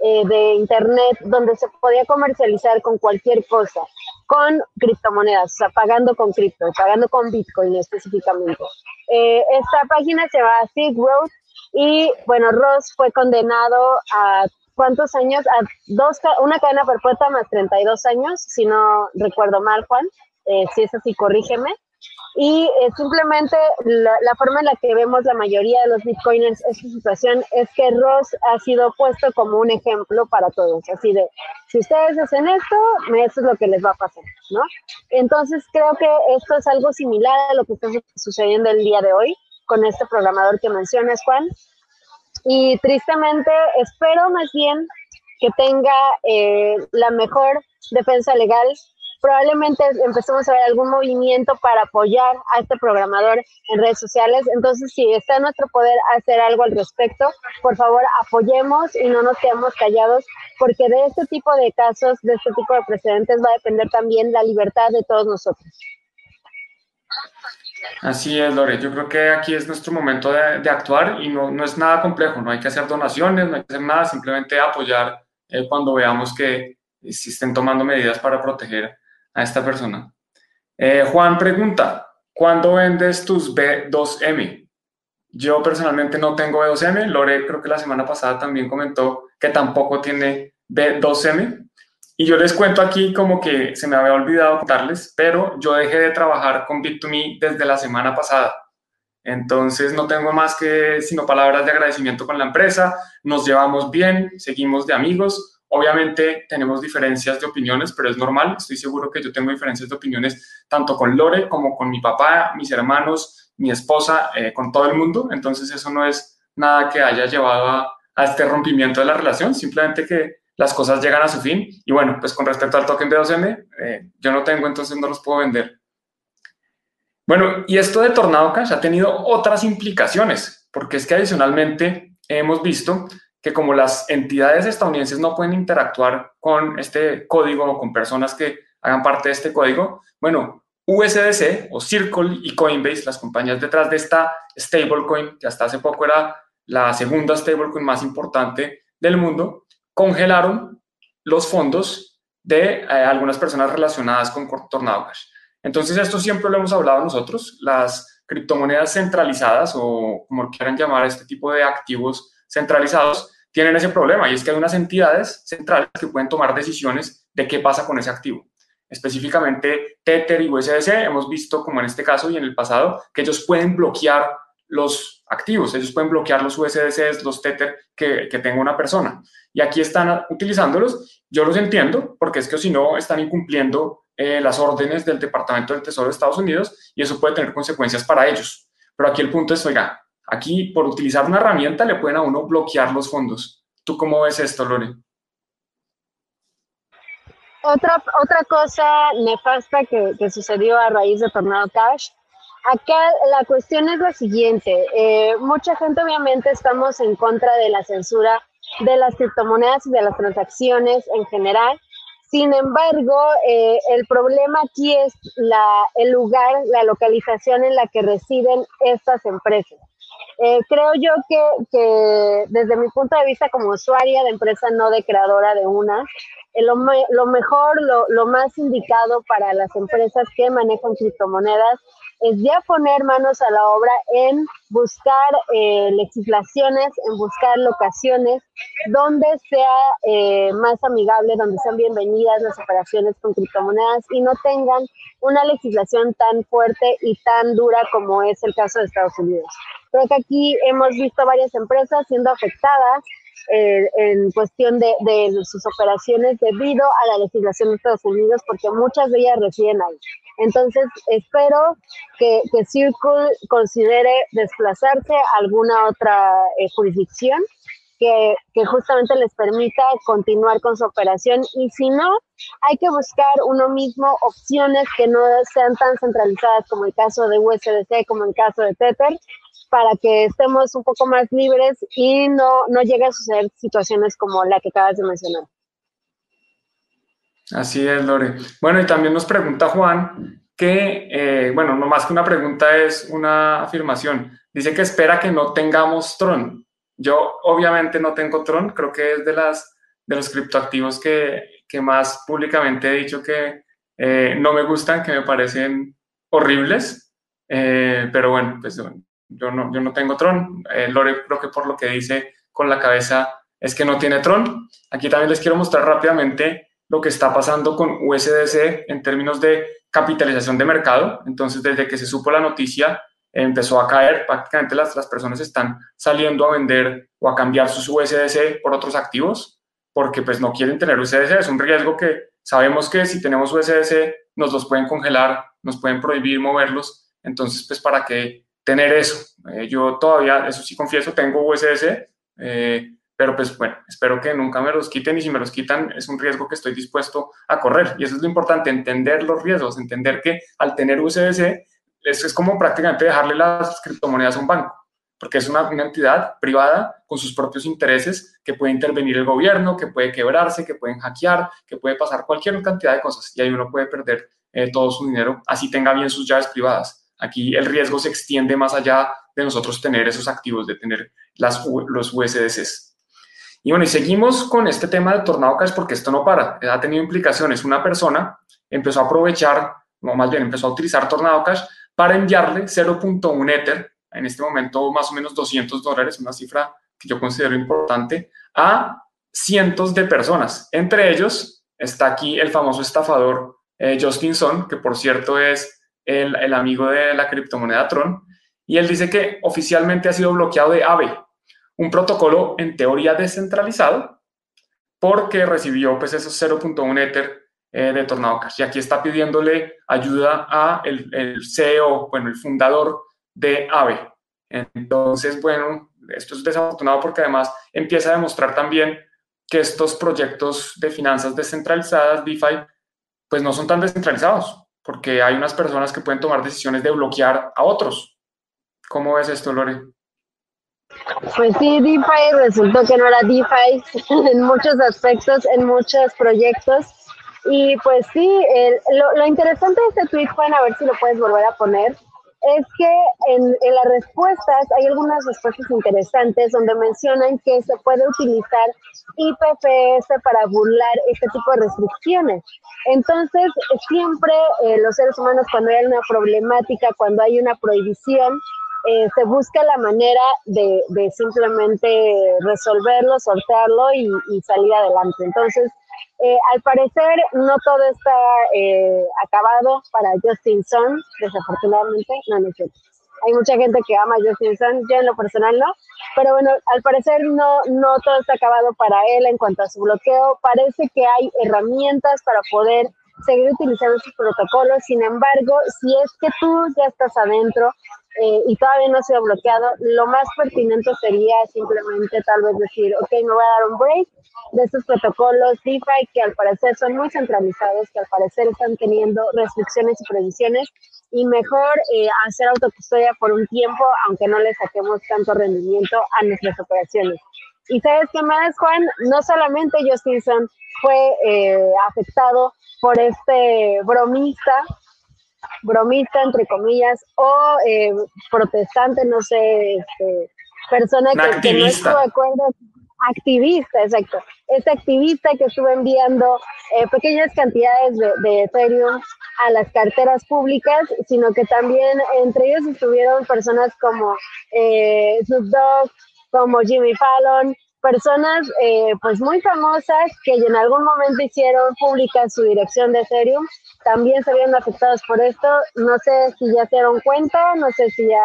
de internet donde se podía comercializar con cualquier cosa, con criptomonedas, o sea, pagando con cripto, pagando con Bitcoin específicamente. esta página se llama Silk Road y bueno, Ross fue condenado a ¿cuántos años? A dos, una cadena perpetua más 32 años, si no recuerdo mal, Juan. Eh, si es así, corrígeme. Y eh, simplemente la, forma en la que vemos la mayoría de los bitcoiners esta situación es que Ross ha sido puesto como un ejemplo para todos. Así de, si ustedes hacen esto, eso es lo que les va a pasar, ¿no? Entonces creo que esto es algo similar a lo que está sucediendo el día de hoy con este programador que mencionas, Juan. Y tristemente espero más bien que tenga eh, la mejor defensa legal. Probablemente empecemos a ver algún movimiento para apoyar a este programador en redes sociales. Entonces, si está en nuestro poder hacer algo al respecto, por favor apoyemos y no nos quedemos callados, porque de este tipo de casos, de este tipo de precedentes, va a depender también la libertad de todos nosotros. Así es, Lore. Yo creo que aquí es nuestro momento de, actuar y no, no, es nada complejo. No hay que hacer donaciones, no hay que hacer nada, simplemente apoyar eh, cuando veamos que estén tomando medidas para proteger a esta persona. Eh, Juan pregunta, ¿cuándo vendes tus B2M? Yo personalmente no tengo B2M. Lore creo que la semana pasada también comentó que tampoco tiene B2M. Y yo les cuento aquí como que se me había olvidado contarles, pero yo dejé de trabajar con Bit2Me desde la semana pasada. Entonces no tengo más que sino palabras de agradecimiento con la empresa. Nos llevamos bien, seguimos de amigos. Obviamente tenemos diferencias de opiniones, pero es normal. Estoy seguro que yo tengo diferencias de opiniones tanto con Lore como con mi papá, mis hermanos, mi esposa, eh, con todo el mundo. Entonces eso no es nada que haya llevado a, a este rompimiento de la relación, simplemente que las cosas llegan a su fin. Y bueno, pues con respecto al token B2M, eh, yo no tengo, entonces no los puedo vender. Bueno, y esto de Tornado Cash ha tenido otras implicaciones, porque es que adicionalmente hemos visto que como las entidades estadounidenses no pueden interactuar con este código o con personas que hagan parte de este código, bueno, USDC o Circle y Coinbase, las compañías detrás de esta stablecoin, que hasta hace poco era la segunda stablecoin más importante del mundo, congelaron los fondos de eh, algunas personas relacionadas con Tornado Cash. Entonces, esto siempre lo hemos hablado nosotros, las criptomonedas centralizadas o como quieran llamar este tipo de activos centralizados, tienen ese problema y es que hay unas entidades centrales que pueden tomar decisiones de qué pasa con ese activo. Específicamente Tether y USDC hemos visto como en este caso y en el pasado que ellos pueden bloquear los activos, ellos pueden bloquear los USDCs, los Tether que, que tenga una persona. Y aquí están utilizándolos. Yo los entiendo, porque es que si no están incumpliendo eh, las órdenes del Departamento del Tesoro de Estados Unidos y eso puede tener consecuencias para ellos. Pero aquí el punto es, oiga, aquí por utilizar una herramienta le pueden a uno bloquear los fondos. ¿Tú cómo ves esto, Lore? Otra, otra cosa nefasta que, que sucedió a raíz de Tornado Cash Acá la cuestión es la siguiente. Eh, mucha gente obviamente estamos en contra de la censura de las criptomonedas y de las transacciones en general. Sin embargo, eh, el problema aquí es la, el lugar, la localización en la que residen estas empresas. Eh, creo yo que, desde mi punto de vista como usuaria de empresa no de creadora de una, lo, lo, mejor, lo, lo más indicado para las empresas que manejan criptomonedas es ya poner manos a la obra en buscar eh, legislaciones, en buscar locaciones donde sea eh, más amigable, donde sean bienvenidas las operaciones con criptomonedas y no tengan una legislación tan fuerte y tan dura como es el caso de Estados Unidos. Creo que aquí hemos visto varias empresas siendo afectadas eh, en cuestión de, sus operaciones debido a la legislación de Estados Unidos, porque muchas de ellas residen ahí. Entonces, espero que, que Circle considere desplazarse a alguna otra eh, jurisdicción que, que, justamente les permita continuar con su operación y si no, hay que buscar uno mismo opciones que no sean tan centralizadas como el caso de USDC, como el caso de Tether, para que estemos un poco más libres y no, no llegue a suceder situaciones como la que acabas de mencionar. Así es, Lore. Bueno, y también nos pregunta Juan que, eh, bueno, no más que una pregunta es una afirmación. Dice que espera que no tengamos Tron. Yo obviamente no tengo Tron, creo que es de, las, de los criptoactivos que, que más públicamente he dicho que eh, no me gustan, que me parecen horribles, eh, pero bueno, pues yo no, yo no tengo Tron. Lore creo que por lo que dice con la cabeza es que no tiene Tron. Aquí también les quiero mostrar rápidamente lo que está pasando con USDC en términos de capitalización de mercado. Entonces, desde que se supo la noticia, empezó a caer, prácticamente las, las personas están saliendo a vender o a cambiar sus USDC por otros activos porque pues no quieren tener USDC. Es un riesgo que sabemos que si tenemos USDC nos los pueden congelar, nos pueden prohibir moverlos. Entonces, pues, ¿para qué tener eso? Eh, yo todavía, eso sí confieso, tengo USDC. Eh, pero pues bueno, espero que nunca me los quiten y si me los quitan es un riesgo que estoy dispuesto a correr. Y eso es lo importante, entender los riesgos, entender que al tener USDC eso es como prácticamente dejarle las criptomonedas a un banco, porque es una, una, entidad privada con sus propios intereses que puede intervenir el gobierno, que puede quebrarse, que pueden hackear, que puede pasar cualquier cantidad de cosas y ahí uno puede perder eh, todo su dinero, así tenga bien sus llaves privadas. Aquí el riesgo se extiende más allá de nosotros tener esos activos, de tener las, los USDCs. Y bueno, y seguimos con este tema de Tornado Cash porque esto no para, ha tenido implicaciones. Una persona empezó a aprovechar, o más bien empezó a utilizar Tornado Cash para enviarle 0.1 Ether, en este momento más o menos 200 dólares, una cifra que yo considero importante, a cientos de personas. Entre ellos está aquí el famoso estafador eh, Justin Son, que por cierto es el, amigo de la criptomoneda Tron, y él dice que oficialmente ha sido bloqueado de AVE, un protocolo en teoría descentralizado porque recibió pues esos 0.1 Ether eh, de Tornado Cash. Y aquí está pidiéndole ayuda a el, el, CEO, bueno, el fundador de AVE. Entonces, bueno, esto es desafortunado porque además empieza a demostrar también que estos proyectos de finanzas descentralizadas, DeFi, pues no son tan descentralizados, porque hay unas personas que pueden tomar decisiones de bloquear a otros. ¿Cómo ves esto, Lore? Pues sí, DeFi resultó que no era DeFi en muchos aspectos, en muchos proyectos. Y pues sí, lo, interesante de este tweet, Juan, a ver si lo puedes volver a poner, es que en, en, las respuestas hay algunas respuestas interesantes donde mencionan que se puede utilizar IPFS para burlar este tipo de restricciones. Entonces, siempre eh, los seres humanos cuando hay una problemática, cuando hay una prohibición, eh, se busca la manera de, simplemente resolverlo, sortearlo y, salir adelante. Entonces, eh, al parecer no todo está eh, acabado para Justin Sun, desafortunadamente, no, no Hay mucha gente que ama Justin Sun, yo en lo personal no, pero bueno, al parecer no, no todo está acabado para él en cuanto a su bloqueo. Parece que hay herramientas para poder seguir utilizando sus protocolos. Sin embargo, si es que tú ya estás adentro eh, y todavía no ha sido bloqueado, lo más pertinente sería simplemente tal vez decir, ok, me voy a dar un break de estos protocolos DeFi que al parecer son muy centralizados, que al parecer están teniendo restricciones y previsiones y mejor eh, hacer autocustodia por un tiempo, aunque no le saquemos tanto rendimiento a nuestras operaciones. Y sabes qué más, Juan, no solamente Justinson fue eh, afectado por este bromista, bromista entre comillas, o eh, protestante, no sé, este, persona que, no estuvo de acuerdo, activista, exacto, este activista que estuvo enviando eh, pequeñas cantidades de, de, Ethereum a las carteras públicas, sino que también entre ellos estuvieron personas como eh, Snoop Dogg, como Jimmy Fallon, personas eh, pues muy famosas que en algún momento hicieron pública su dirección de Ethereum, también se vieron afectados por esto. No sé si ya se dieron cuenta, no sé si ya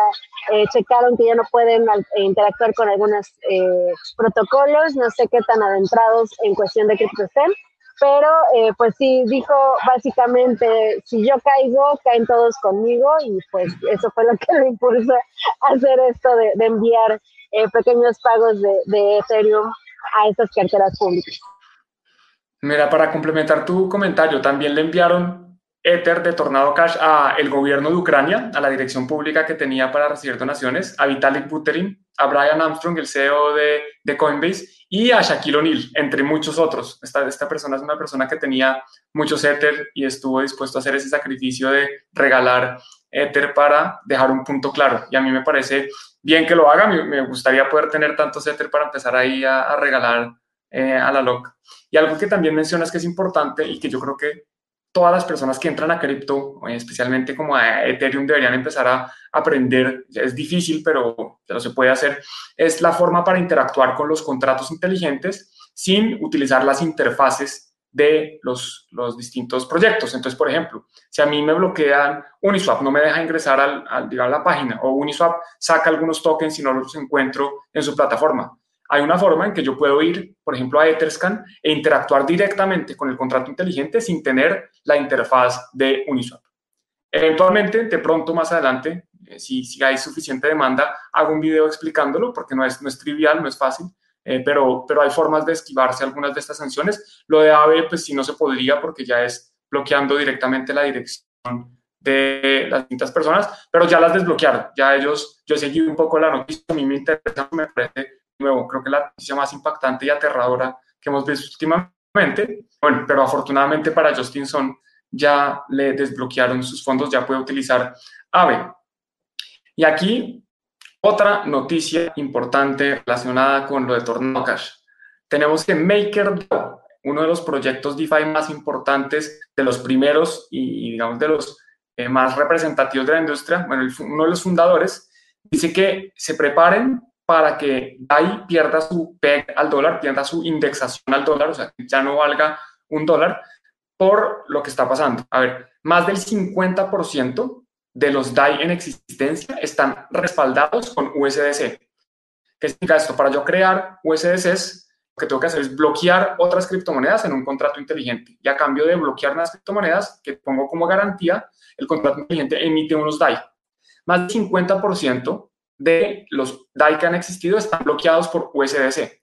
eh, checaron que ya no pueden interactuar con algunos eh, protocolos, no sé qué tan adentrados en cuestión de cripto estén, pero eh, pues sí, dijo básicamente, si yo caigo, caen todos conmigo y pues eso fue lo que le impulsó a hacer esto de, enviar eh, pequeños pagos de, de Ethereum a estas carteras públicas. Mira, para complementar tu comentario, también le enviaron Ether de Tornado Cash a el gobierno de Ucrania, a la dirección pública que tenía para recibir donaciones, a Vitalik Buterin, a Brian Armstrong, el CEO de, de Coinbase, y a Shaquille O'Neal, entre muchos otros. Esta, esta persona es una persona que tenía muchos Ether y estuvo dispuesto a hacer ese sacrificio de regalar Ether para dejar un punto claro. Y a mí me parece bien que lo haga. Me, gustaría poder tener tantos Ether para empezar ahí a, regalar eh, a la loca. Y algo que también mencionas que es importante y que yo creo que todas las personas que entran a cripto, especialmente como a Ethereum, deberían empezar a aprender. Es difícil, pero, pero se puede hacer. Es la forma para interactuar con los contratos inteligentes sin utilizar las interfaces de los, los distintos proyectos. Entonces, por ejemplo, si a mí me bloquean Uniswap, no me deja ingresar al, al digamos, a la página, o Uniswap saca algunos tokens y no los encuentro en su plataforma hay una forma en que yo puedo ir, por ejemplo, a Etherscan e interactuar directamente con el contrato inteligente sin tener la interfaz de Uniswap. Eventualmente, de pronto más adelante, eh, si, hay suficiente demanda, hago un video explicándolo porque no es, no es trivial, no es fácil, eh, pero, pero hay formas de esquivarse algunas de estas sanciones. Lo de AVE, pues sí no se podría porque ya es bloqueando directamente la dirección de las distintas personas, pero ya las desbloquearon. Ya ellos, yo seguido un poco la noticia, a mí me interesa, me parece nuevo, creo que la noticia más impactante y aterradora que hemos visto últimamente. Bueno, pero afortunadamente para Justinson ya le desbloquearon sus fondos, ya puede utilizar AVE. Y aquí otra noticia importante relacionada con lo de Tornado Cash. Tenemos que MakerDAO, uno de los proyectos DeFi más importantes, de los primeros y digamos de los eh, más representativos de la industria, bueno, uno de los fundadores, dice que se preparen para que DAI pierda su PEG al dólar, pierda su indexación al dólar, o sea, que ya no valga un dólar por lo que está pasando. A ver, más del 50% de los DAI en existencia están respaldados con USDC. ¿Qué significa esto? Para yo crear USDCs, lo que tengo que hacer es bloquear otras criptomonedas en un contrato inteligente. Y a cambio de bloquear las criptomonedas que pongo como garantía, el contrato inteligente emite unos DAI. Más del 50% de los DAI que han existido están bloqueados por USDC.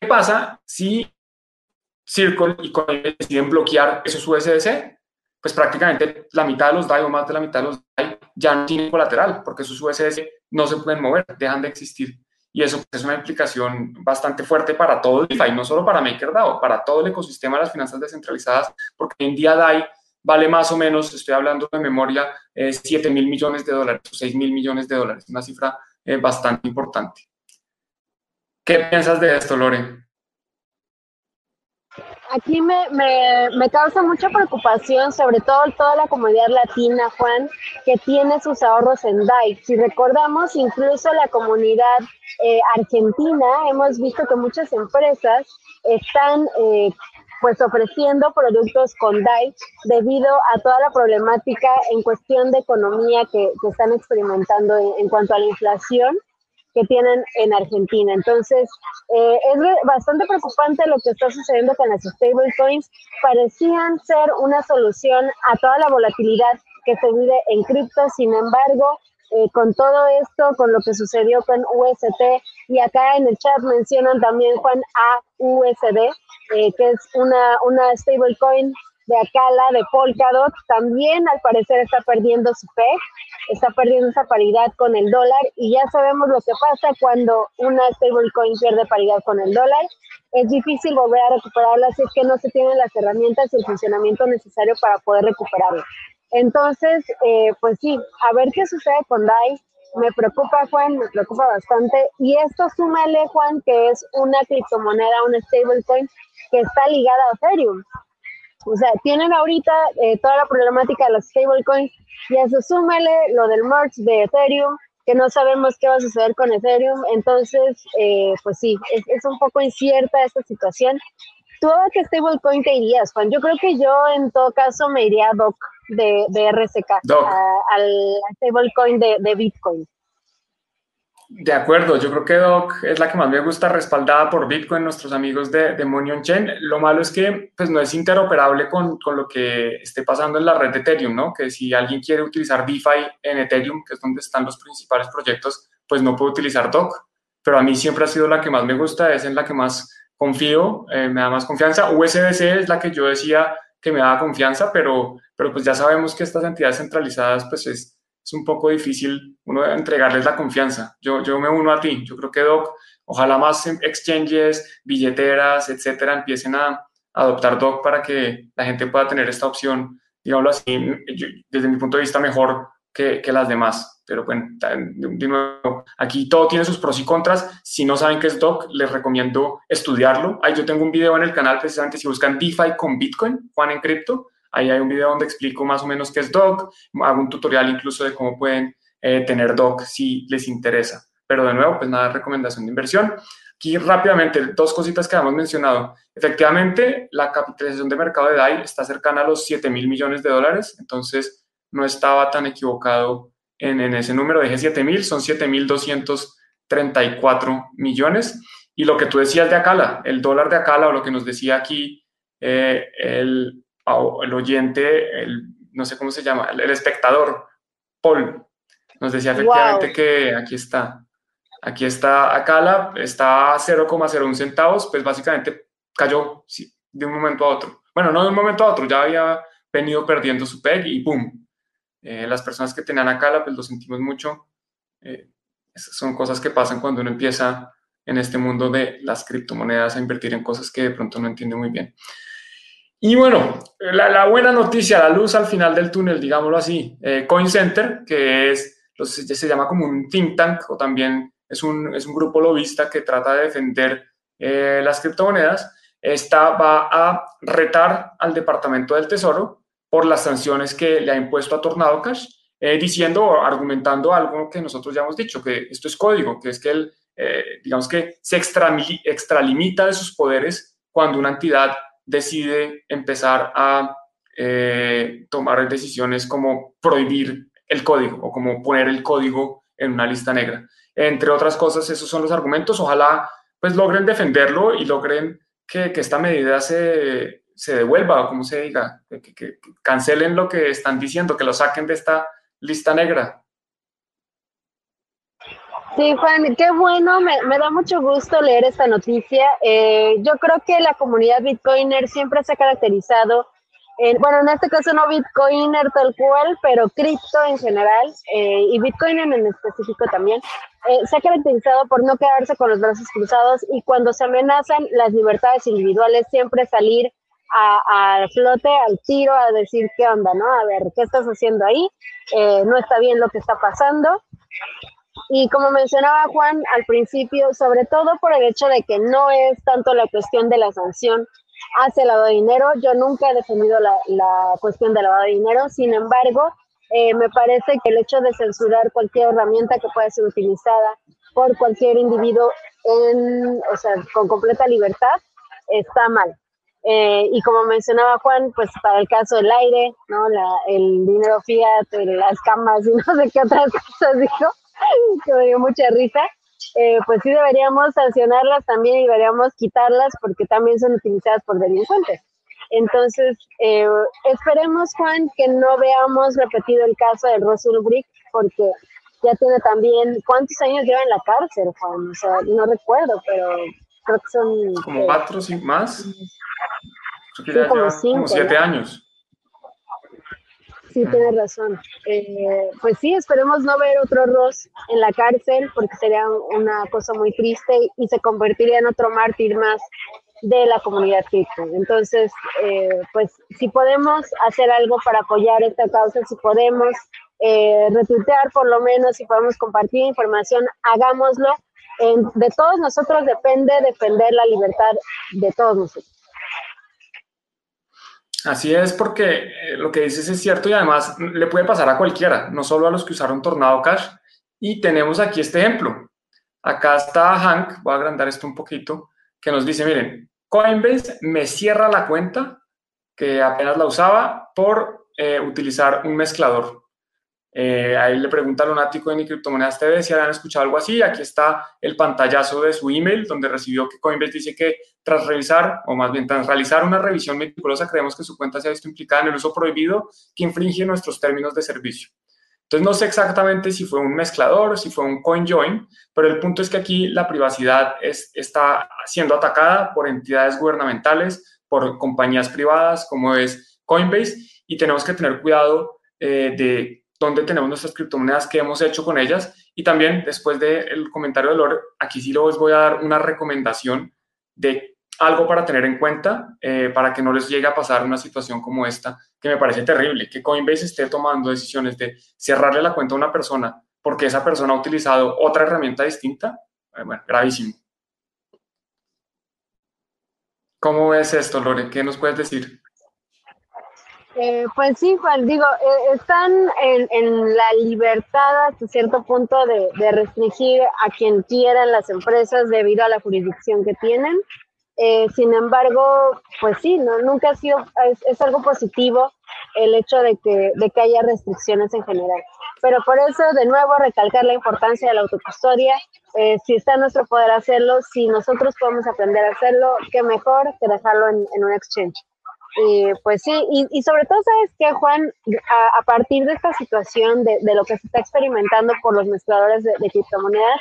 ¿Qué pasa si Circle y Coinbase deciden bloquear esos USDC? Pues prácticamente la mitad de los DAI o más de la mitad de los DAI ya no tienen colateral porque esos USDC no se pueden mover, dejan de existir. Y eso es una implicación bastante fuerte para todo DeFi, no solo para MakerDAO, para todo el ecosistema de las finanzas descentralizadas, porque en día DAI vale más o menos, estoy hablando de memoria, 7 mil millones de dólares o 6 mil millones de dólares, una cifra es bastante importante. ¿Qué piensas de esto, Lore? Aquí me, me, causa mucha preocupación, sobre todo toda la comunidad latina, Juan, que tiene sus ahorros en DAI. Si recordamos, incluso la comunidad eh, argentina, hemos visto que muchas empresas están eh, pues ofreciendo productos con DAI debido a toda la problemática en cuestión de economía que, están experimentando en, cuanto a la inflación que tienen en Argentina. Entonces, eh, es bastante preocupante lo que está sucediendo con las stablecoins. Parecían ser una solución a toda la volatilidad que se vive en cripto, sin embargo, eh, con todo esto, con lo que sucedió con UST, y acá en el chat mencionan también Juan AUSD, eh, que es una, una stablecoin de Acala, de Polkadot, también al parecer está perdiendo su fe, está perdiendo esa paridad con el dólar y ya sabemos lo que pasa cuando una stablecoin pierde paridad con el dólar. Es difícil volver a recuperarla si es que no se tienen las herramientas y el funcionamiento necesario para poder recuperarla. Entonces, eh, pues sí, a ver qué sucede con DAI. Me preocupa, Juan, me preocupa bastante. Y esto súmale, Juan, que es una criptomoneda, una stablecoin que está ligada a Ethereum. O sea, tienen ahorita eh, toda la problemática de las stablecoins y eso súmale lo del merge de Ethereum, que no sabemos qué va a suceder con Ethereum. Entonces, eh, pues sí, es, es, un poco incierta esta situación. ¿Tú a qué stablecoin te irías, Juan? Yo creo que yo en todo caso me iría a DOC de, de RSK, al stablecoin de, de Bitcoin. De acuerdo, yo creo que Doc es la que más me gusta, respaldada por Bitcoin, nuestros amigos de, de Money on Chain. Lo malo es que pues, no es interoperable con, con, lo que esté pasando en la red de Ethereum, ¿no? Que si alguien quiere utilizar DeFi en Ethereum, que es donde están los principales proyectos, pues no puede utilizar Doc. Pero a mí siempre ha sido la que más me gusta, es en la que más confío, eh, me da más confianza. USDC es la que yo decía que me da confianza, pero, pero pues ya sabemos que estas entidades centralizadas, pues es es un poco difícil uno entregarles la confianza. Yo, yo me uno a ti. Yo creo que Doc, ojalá más exchanges, billeteras, etcétera, empiecen a adoptar Doc para que la gente pueda tener esta opción, digámoslo así, desde mi punto de vista, mejor que, que, las demás. Pero bueno, de nuevo, aquí todo tiene sus pros y contras. Si no saben qué es Doc, les recomiendo estudiarlo. Ahí yo tengo un video en el canal, precisamente si buscan DeFi con Bitcoin, Juan en Cripto, Ahí hay un video donde explico más o menos qué es Doc, hago un tutorial incluso de cómo pueden eh, tener Doc si les interesa. Pero de nuevo, pues nada recomendación de inversión. Aquí rápidamente, dos cositas que habíamos mencionado. Efectivamente, la capitalización de mercado de DAI está cercana a los 7 mil millones de dólares, entonces no estaba tan equivocado en, en ese número. Dije 7 mil, son 7 mil 234 millones. Y lo que tú decías de Acala, el dólar de Acala, o lo que nos decía aquí eh, el, el oyente, el, no sé cómo se llama, el, espectador, Paul, nos decía efectivamente que aquí está. Aquí está Acala, está a 0,01 centavos, pues básicamente cayó de un momento a otro. Bueno, no de un momento a otro, ya había venido perdiendo su PEG y ¡pum! Eh, las personas que tenían Acala, pues lo sentimos mucho. Eh, son cosas que pasan cuando uno empieza en este mundo de las criptomonedas a invertir en cosas que de pronto no entiende muy bien. Y bueno, la, buena noticia, la luz al final del túnel, digámoslo así, eh, Coin Center, que es, se llama como un think tank o también es un, es un grupo lobista que trata de defender eh, las criptomonedas, está, va a retar al Departamento del Tesoro por las sanciones que le ha impuesto a Tornado Cash, eh, diciendo o argumentando algo que nosotros ya hemos dicho, que esto es código, que es que él, digamos que se extralimita de sus poderes cuando una entidad decide empezar a eh, tomar decisiones como prohibir el código o como poner el código en una lista negra. Entre otras cosas, esos son los argumentos. Ojalá pues logren defenderlo y logren que, esta medida se, se, devuelva o como se diga, que cancelen lo que están diciendo, que lo saquen de esta lista negra. Sí, Juan, qué bueno, me, da mucho gusto leer esta noticia. Eh, yo creo que la comunidad Bitcoiner siempre se ha caracterizado, en, bueno, en este caso no Bitcoiner tal cual, pero cripto en general eh, y Bitcoin en específico también, eh, se ha caracterizado por no quedarse con los brazos cruzados y cuando se amenazan las libertades individuales siempre salir a, flote, al tiro, a decir qué onda, ¿no? A ver, ¿qué estás haciendo ahí? no está bien lo que está pasando. Y como mencionaba Juan al principio, sobre todo por el hecho de que no es tanto la cuestión de la sanción hacia el lavado de dinero, yo nunca he defendido la, la cuestión del lavado de dinero, sin embargo, eh, me parece que el hecho de censurar cualquier herramienta que pueda ser utilizada por cualquier individuo en, o sea, con completa libertad está mal. Eh, y como mencionaba Juan, pues para el caso del aire, ¿no? La, el dinero fiat, las camas y no sé qué otras cosas dijo, que me dio mucha risa, eh, pues sí deberíamos sancionarlas también y deberíamos quitarlas porque también son utilizadas por delincuentes. Entonces, eh, esperemos, Juan, que no veamos repetido el caso de Russell Brick, porque ya tiene también, ¿cuántos años lleva en la cárcel, Juan? O sea, no recuerdo, pero creo que son... Como eh, cuatro, cinco más. Creo que como, cinco, como siete años. Sí, tienes razón. Eh, pues sí, esperemos no ver otro Ross en la cárcel porque sería una cosa muy triste y se convertiría en otro mártir más de la comunidad cripto. Entonces, eh, pues si podemos hacer algo para apoyar esta causa, si podemos eh, retuitear por lo menos, si podemos compartir información, hagámoslo. de todos nosotros depende defender la libertad de todos nosotros. Así es, porque eh, lo que dices es cierto y además le puede pasar a cualquiera, no solo a los que usaron Tornado Cash. Y tenemos aquí este ejemplo. Acá está Hank, voy a agrandar esto un poquito, que nos dice, miren, Coinbase me cierra la cuenta, que apenas la usaba, por eh, utilizar un mezclador. Eh, ahí le pregunta a Lunático de Criptomonedas TV si habían escuchado algo así. Aquí está el pantallazo de su email donde recibió que Coinbase dice que tras revisar, o más bien tras realizar una revisión meticulosa, creemos que su cuenta se ha visto implicada en el uso prohibido que infringe nuestros términos de servicio. Entonces no sé exactamente si fue un mezclador, si fue un CoinJoin, pero el punto es que aquí la privacidad es, está siendo atacada por entidades gubernamentales, por compañías privadas como es Coinbase y tenemos que tener cuidado eh, de dónde tenemos nuestras criptomonedas, qué hemos hecho con ellas y también después del comentario de Lore, aquí sí les voy a dar una recomendación de algo para tener en cuenta eh, para que no les llegue a pasar una situación como esta, que me parece terrible, que Coinbase esté tomando decisiones de cerrarle la cuenta a una persona porque esa persona ha utilizado otra herramienta distinta. Eh, bueno, gravísimo. ¿Cómo ves esto, Lore? ¿Qué nos puedes decir? Eh, pues sí, Juan, digo, están en, la libertad hasta cierto punto de, de, restringir a quien quieran las empresas debido a la jurisdicción que tienen. Eh, sin embargo, pues sí, no, nunca ha sido, es, algo positivo el hecho de que, de que haya restricciones en general. Pero por eso, de nuevo, recalcar la importancia de la autocustodia. Eh, si está en nuestro poder hacerlo, si nosotros podemos aprender a hacerlo, qué mejor que dejarlo en, en un exchange. Y pues sí, y, sobre todo, ¿sabes qué, Juan? A, partir de esta situación, de, de, lo que se está experimentando por los mezcladores de, de criptomonedas,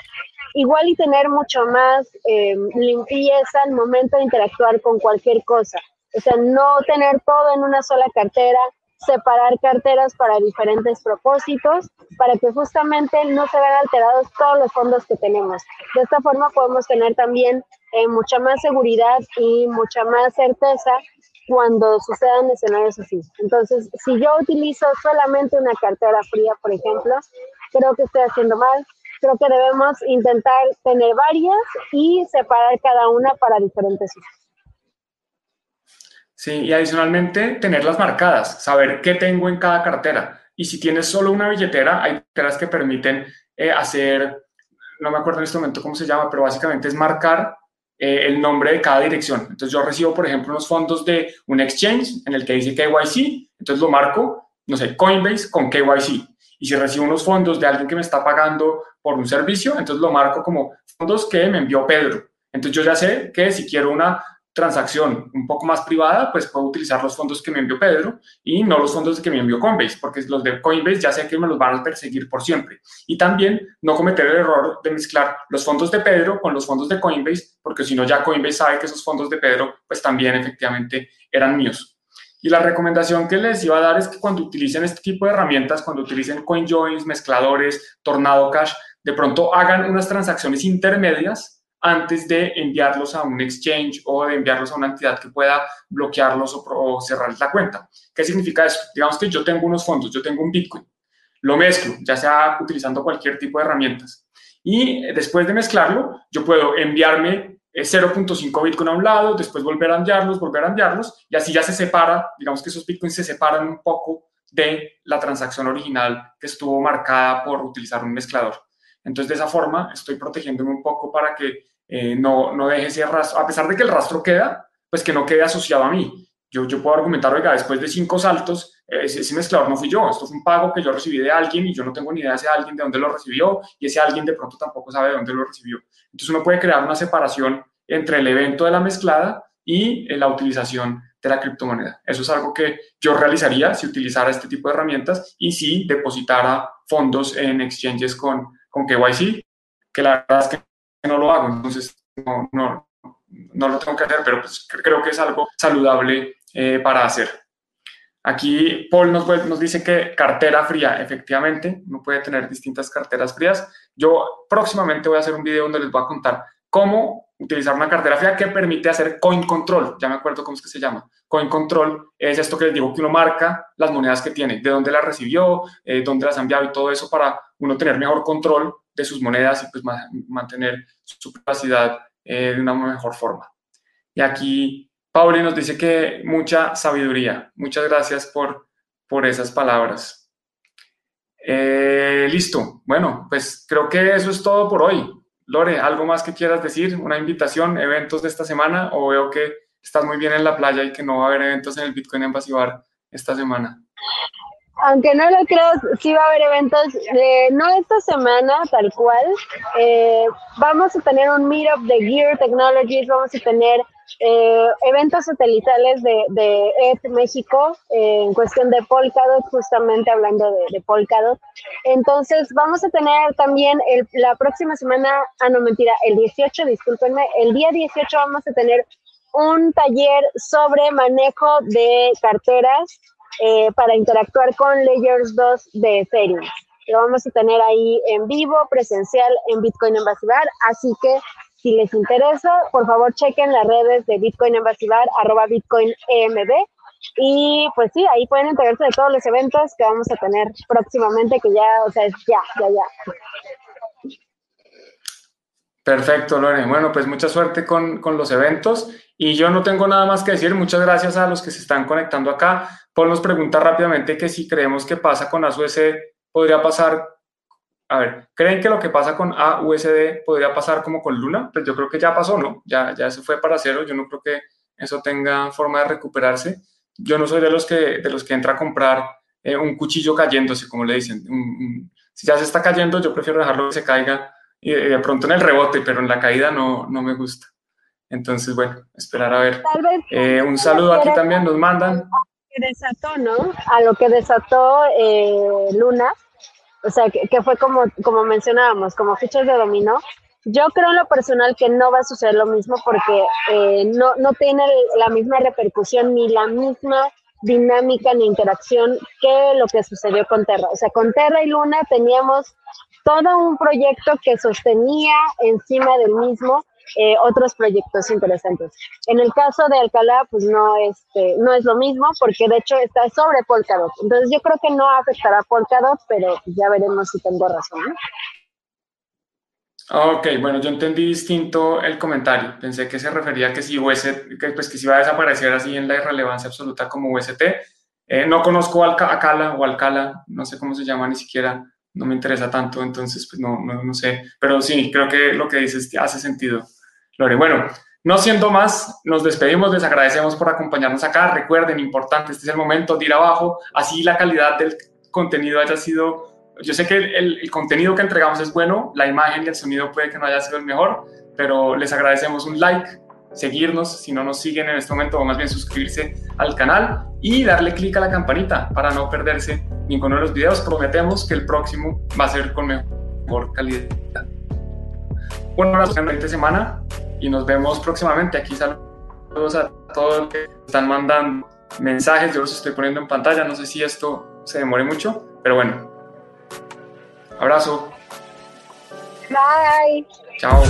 igual y tener mucho más eh, limpieza al momento de interactuar con cualquier cosa. O sea, no tener todo en una sola cartera, separar carteras para diferentes propósitos, para que justamente no se vean alterados todos los fondos que tenemos. De esta forma podemos tener también eh, mucha más seguridad y mucha más certeza cuando sucedan escenarios así. Entonces, si yo utilizo solamente una cartera fría, por ejemplo, creo que estoy haciendo mal. Creo que debemos intentar tener varias y separar cada una para diferentes usos. Sí, y adicionalmente tenerlas marcadas, saber qué tengo en cada cartera. Y si tienes solo una billetera, hay carteras que permiten eh, hacer, no me acuerdo en este momento cómo se llama, pero básicamente es marcar eh, el nombre de cada dirección. Entonces yo recibo, por ejemplo, unos fondos de un exchange en el que dice KYC, entonces lo marco, no sé, Coinbase con KYC. Y si recibo unos fondos de alguien que me está pagando por un servicio, entonces lo marco como fondos que me envió Pedro. Entonces yo ya sé que si quiero una transacción un poco más privada, pues puedo utilizar los fondos que me envió Pedro y no los fondos que me envió Coinbase, porque los de Coinbase ya sé que me los van a perseguir por siempre. Y también no cometer el error de mezclar los fondos de Pedro con los fondos de Coinbase, porque si no ya Coinbase sabe que esos fondos de Pedro pues también efectivamente eran míos. Y la recomendación que les iba a dar es que cuando utilicen este tipo de herramientas, cuando utilicen CoinJoins, mezcladores, Tornado Cash, de pronto hagan unas transacciones intermedias antes de enviarlos a un exchange o de enviarlos a una entidad que pueda bloquearlos o, cerrar la cuenta. ¿Qué significa eso? Digamos que yo tengo unos fondos, yo tengo un Bitcoin, lo mezclo, ya sea utilizando cualquier tipo de herramientas. Y después de mezclarlo, yo puedo enviarme 0.5 eh, Bitcoin a un lado, después volver a enviarlos, volver a enviarlos, y así ya se separa, digamos que esos Bitcoins se separan un poco de la transacción original que estuvo marcada por utilizar un mezclador. Entonces, de esa forma, estoy protegiéndome un poco para que eh, no, no deje ese rastro, a pesar de que el rastro queda, pues que no quede asociado a mí. Yo, yo puedo argumentar, oiga, después de cinco saltos, eh, ese, mezclador no fui yo, esto fue un pago que yo recibí de alguien y yo no tengo ni idea de ese alguien de dónde lo recibió y ese alguien de pronto tampoco sabe de dónde lo recibió. Entonces uno puede crear una separación entre el evento de la mezclada y eh, la utilización de la criptomoneda. Eso es algo que yo realizaría si utilizara este tipo de herramientas y si depositara fondos en exchanges con, con KYC, que la verdad es que no lo hago, entonces no, no, no lo tengo que hacer, pero pues creo que es algo saludable eh, para hacer. Aquí Paul nos, dice que cartera fría, efectivamente, uno puede tener distintas carteras frías. Yo próximamente voy a hacer un video donde les voy a contar cómo utilizar una cartera fría que permite hacer coin control. Ya me acuerdo cómo es que se llama. Coin control es esto que les digo, que uno marca las monedas que tiene, de dónde las recibió, eh, dónde las ha enviado y todo eso para uno tener mejor control de sus monedas y pues mantener su capacidad eh, de una mejor forma. Y aquí Pauli nos dice que mucha sabiduría. Muchas gracias por, por esas palabras. Eh, listo. Bueno, pues creo que eso es todo por hoy. Lore, ¿algo más que quieras decir? ¿Una invitación, eventos de esta semana? ¿O veo que estás muy bien en la playa y que no va a haber eventos en el Bitcoin Embassy Bar esta semana? Aunque no lo creas, sí va a haber eventos, de, no esta semana tal cual. Eh, vamos a tener un meetup de Gear Technologies, vamos a tener eh, eventos satelitales de, de ED México eh, en cuestión de Polkadot, justamente hablando de, de, Polkadot. Entonces, vamos a tener también el, la próxima semana, ah, no mentira, el 18, discúlpenme, el día 18 vamos a tener un taller sobre manejo de carteras eh, para interactuar con Layers 2 de Ethereum. Lo vamos a tener ahí en vivo, presencial en Bitcoin Embasivar, así que si les interesa, por favor chequen las redes de Bitcoin Embasivar, arroba Bitcoin EMB, y pues sí, ahí pueden enterarse de todos los eventos que vamos a tener próximamente, que ya, o sea, es ya, ya, ya. Perfecto, Lore. Bueno, pues mucha suerte con, con, los eventos y yo no tengo nada más que decir. Muchas gracias a los que se están conectando acá. Paul nos pregunta rápidamente que si creemos que pasa con AUSD podría pasar. A ver, ¿creen que lo que pasa con AUSD podría pasar como con Luna? Pues yo creo que ya pasó, ¿no? Ya, ya se fue para cero. Yo no creo que eso tenga forma de recuperarse. Yo no soy de los que, de los que entra a comprar eh, un cuchillo cayéndose, como le dicen. si ya se está cayendo, yo prefiero dejarlo que se caiga y de pronto en el rebote, pero en la caída no, no me gusta. Entonces, bueno, esperar a ver. Eh, un saludo aquí también, nos mandan. Que desató, ¿no? A lo que desató eh, Luna, o sea, que, que, fue como, como mencionábamos, como fichas de dominó. Yo creo en lo personal que no va a suceder lo mismo porque eh, no, no tiene la misma repercusión ni la misma dinámica ni interacción que lo que sucedió con Terra. O sea, con Terra y Luna teníamos todo un proyecto que sostenía encima del mismo eh, otros proyectos interesantes. En el caso de Alcalá, pues no, este, no es lo mismo, porque de hecho está sobre Polkadot. Entonces yo creo que no afectará a Polkadot, pero ya veremos si tengo razón. Ok, bueno, yo entendí distinto el comentario. Pensé que se refería a que si UST, que, pues que si va a desaparecer así en la irrelevancia absoluta como UST. Eh, no conozco a Alcala o Alcala, no sé cómo se llama ni siquiera no me interesa tanto, entonces pues no, no, no, sé, pero sí, creo que lo que dices hace sentido, Lore. Bueno, no siendo más, nos despedimos, les agradecemos por acompañarnos acá, recuerden, importante, este es el momento de ir abajo, así la calidad del contenido haya sido, yo sé que el, el contenido que entregamos es bueno, la imagen y el sonido puede que no haya sido el mejor, pero les agradecemos un like, seguirnos si no nos siguen en este momento o más bien suscribirse al canal y darle clic a la campanita para no perderse ninguno de los videos. Prometemos que el próximo va a ser con mejor calidad. Un abrazo en semana y nos vemos próximamente. Aquí saludos a todos los que están mandando mensajes. Yo los estoy poniendo en pantalla. No sé si esto se demore mucho, pero bueno. Abrazo. Bye. Chao.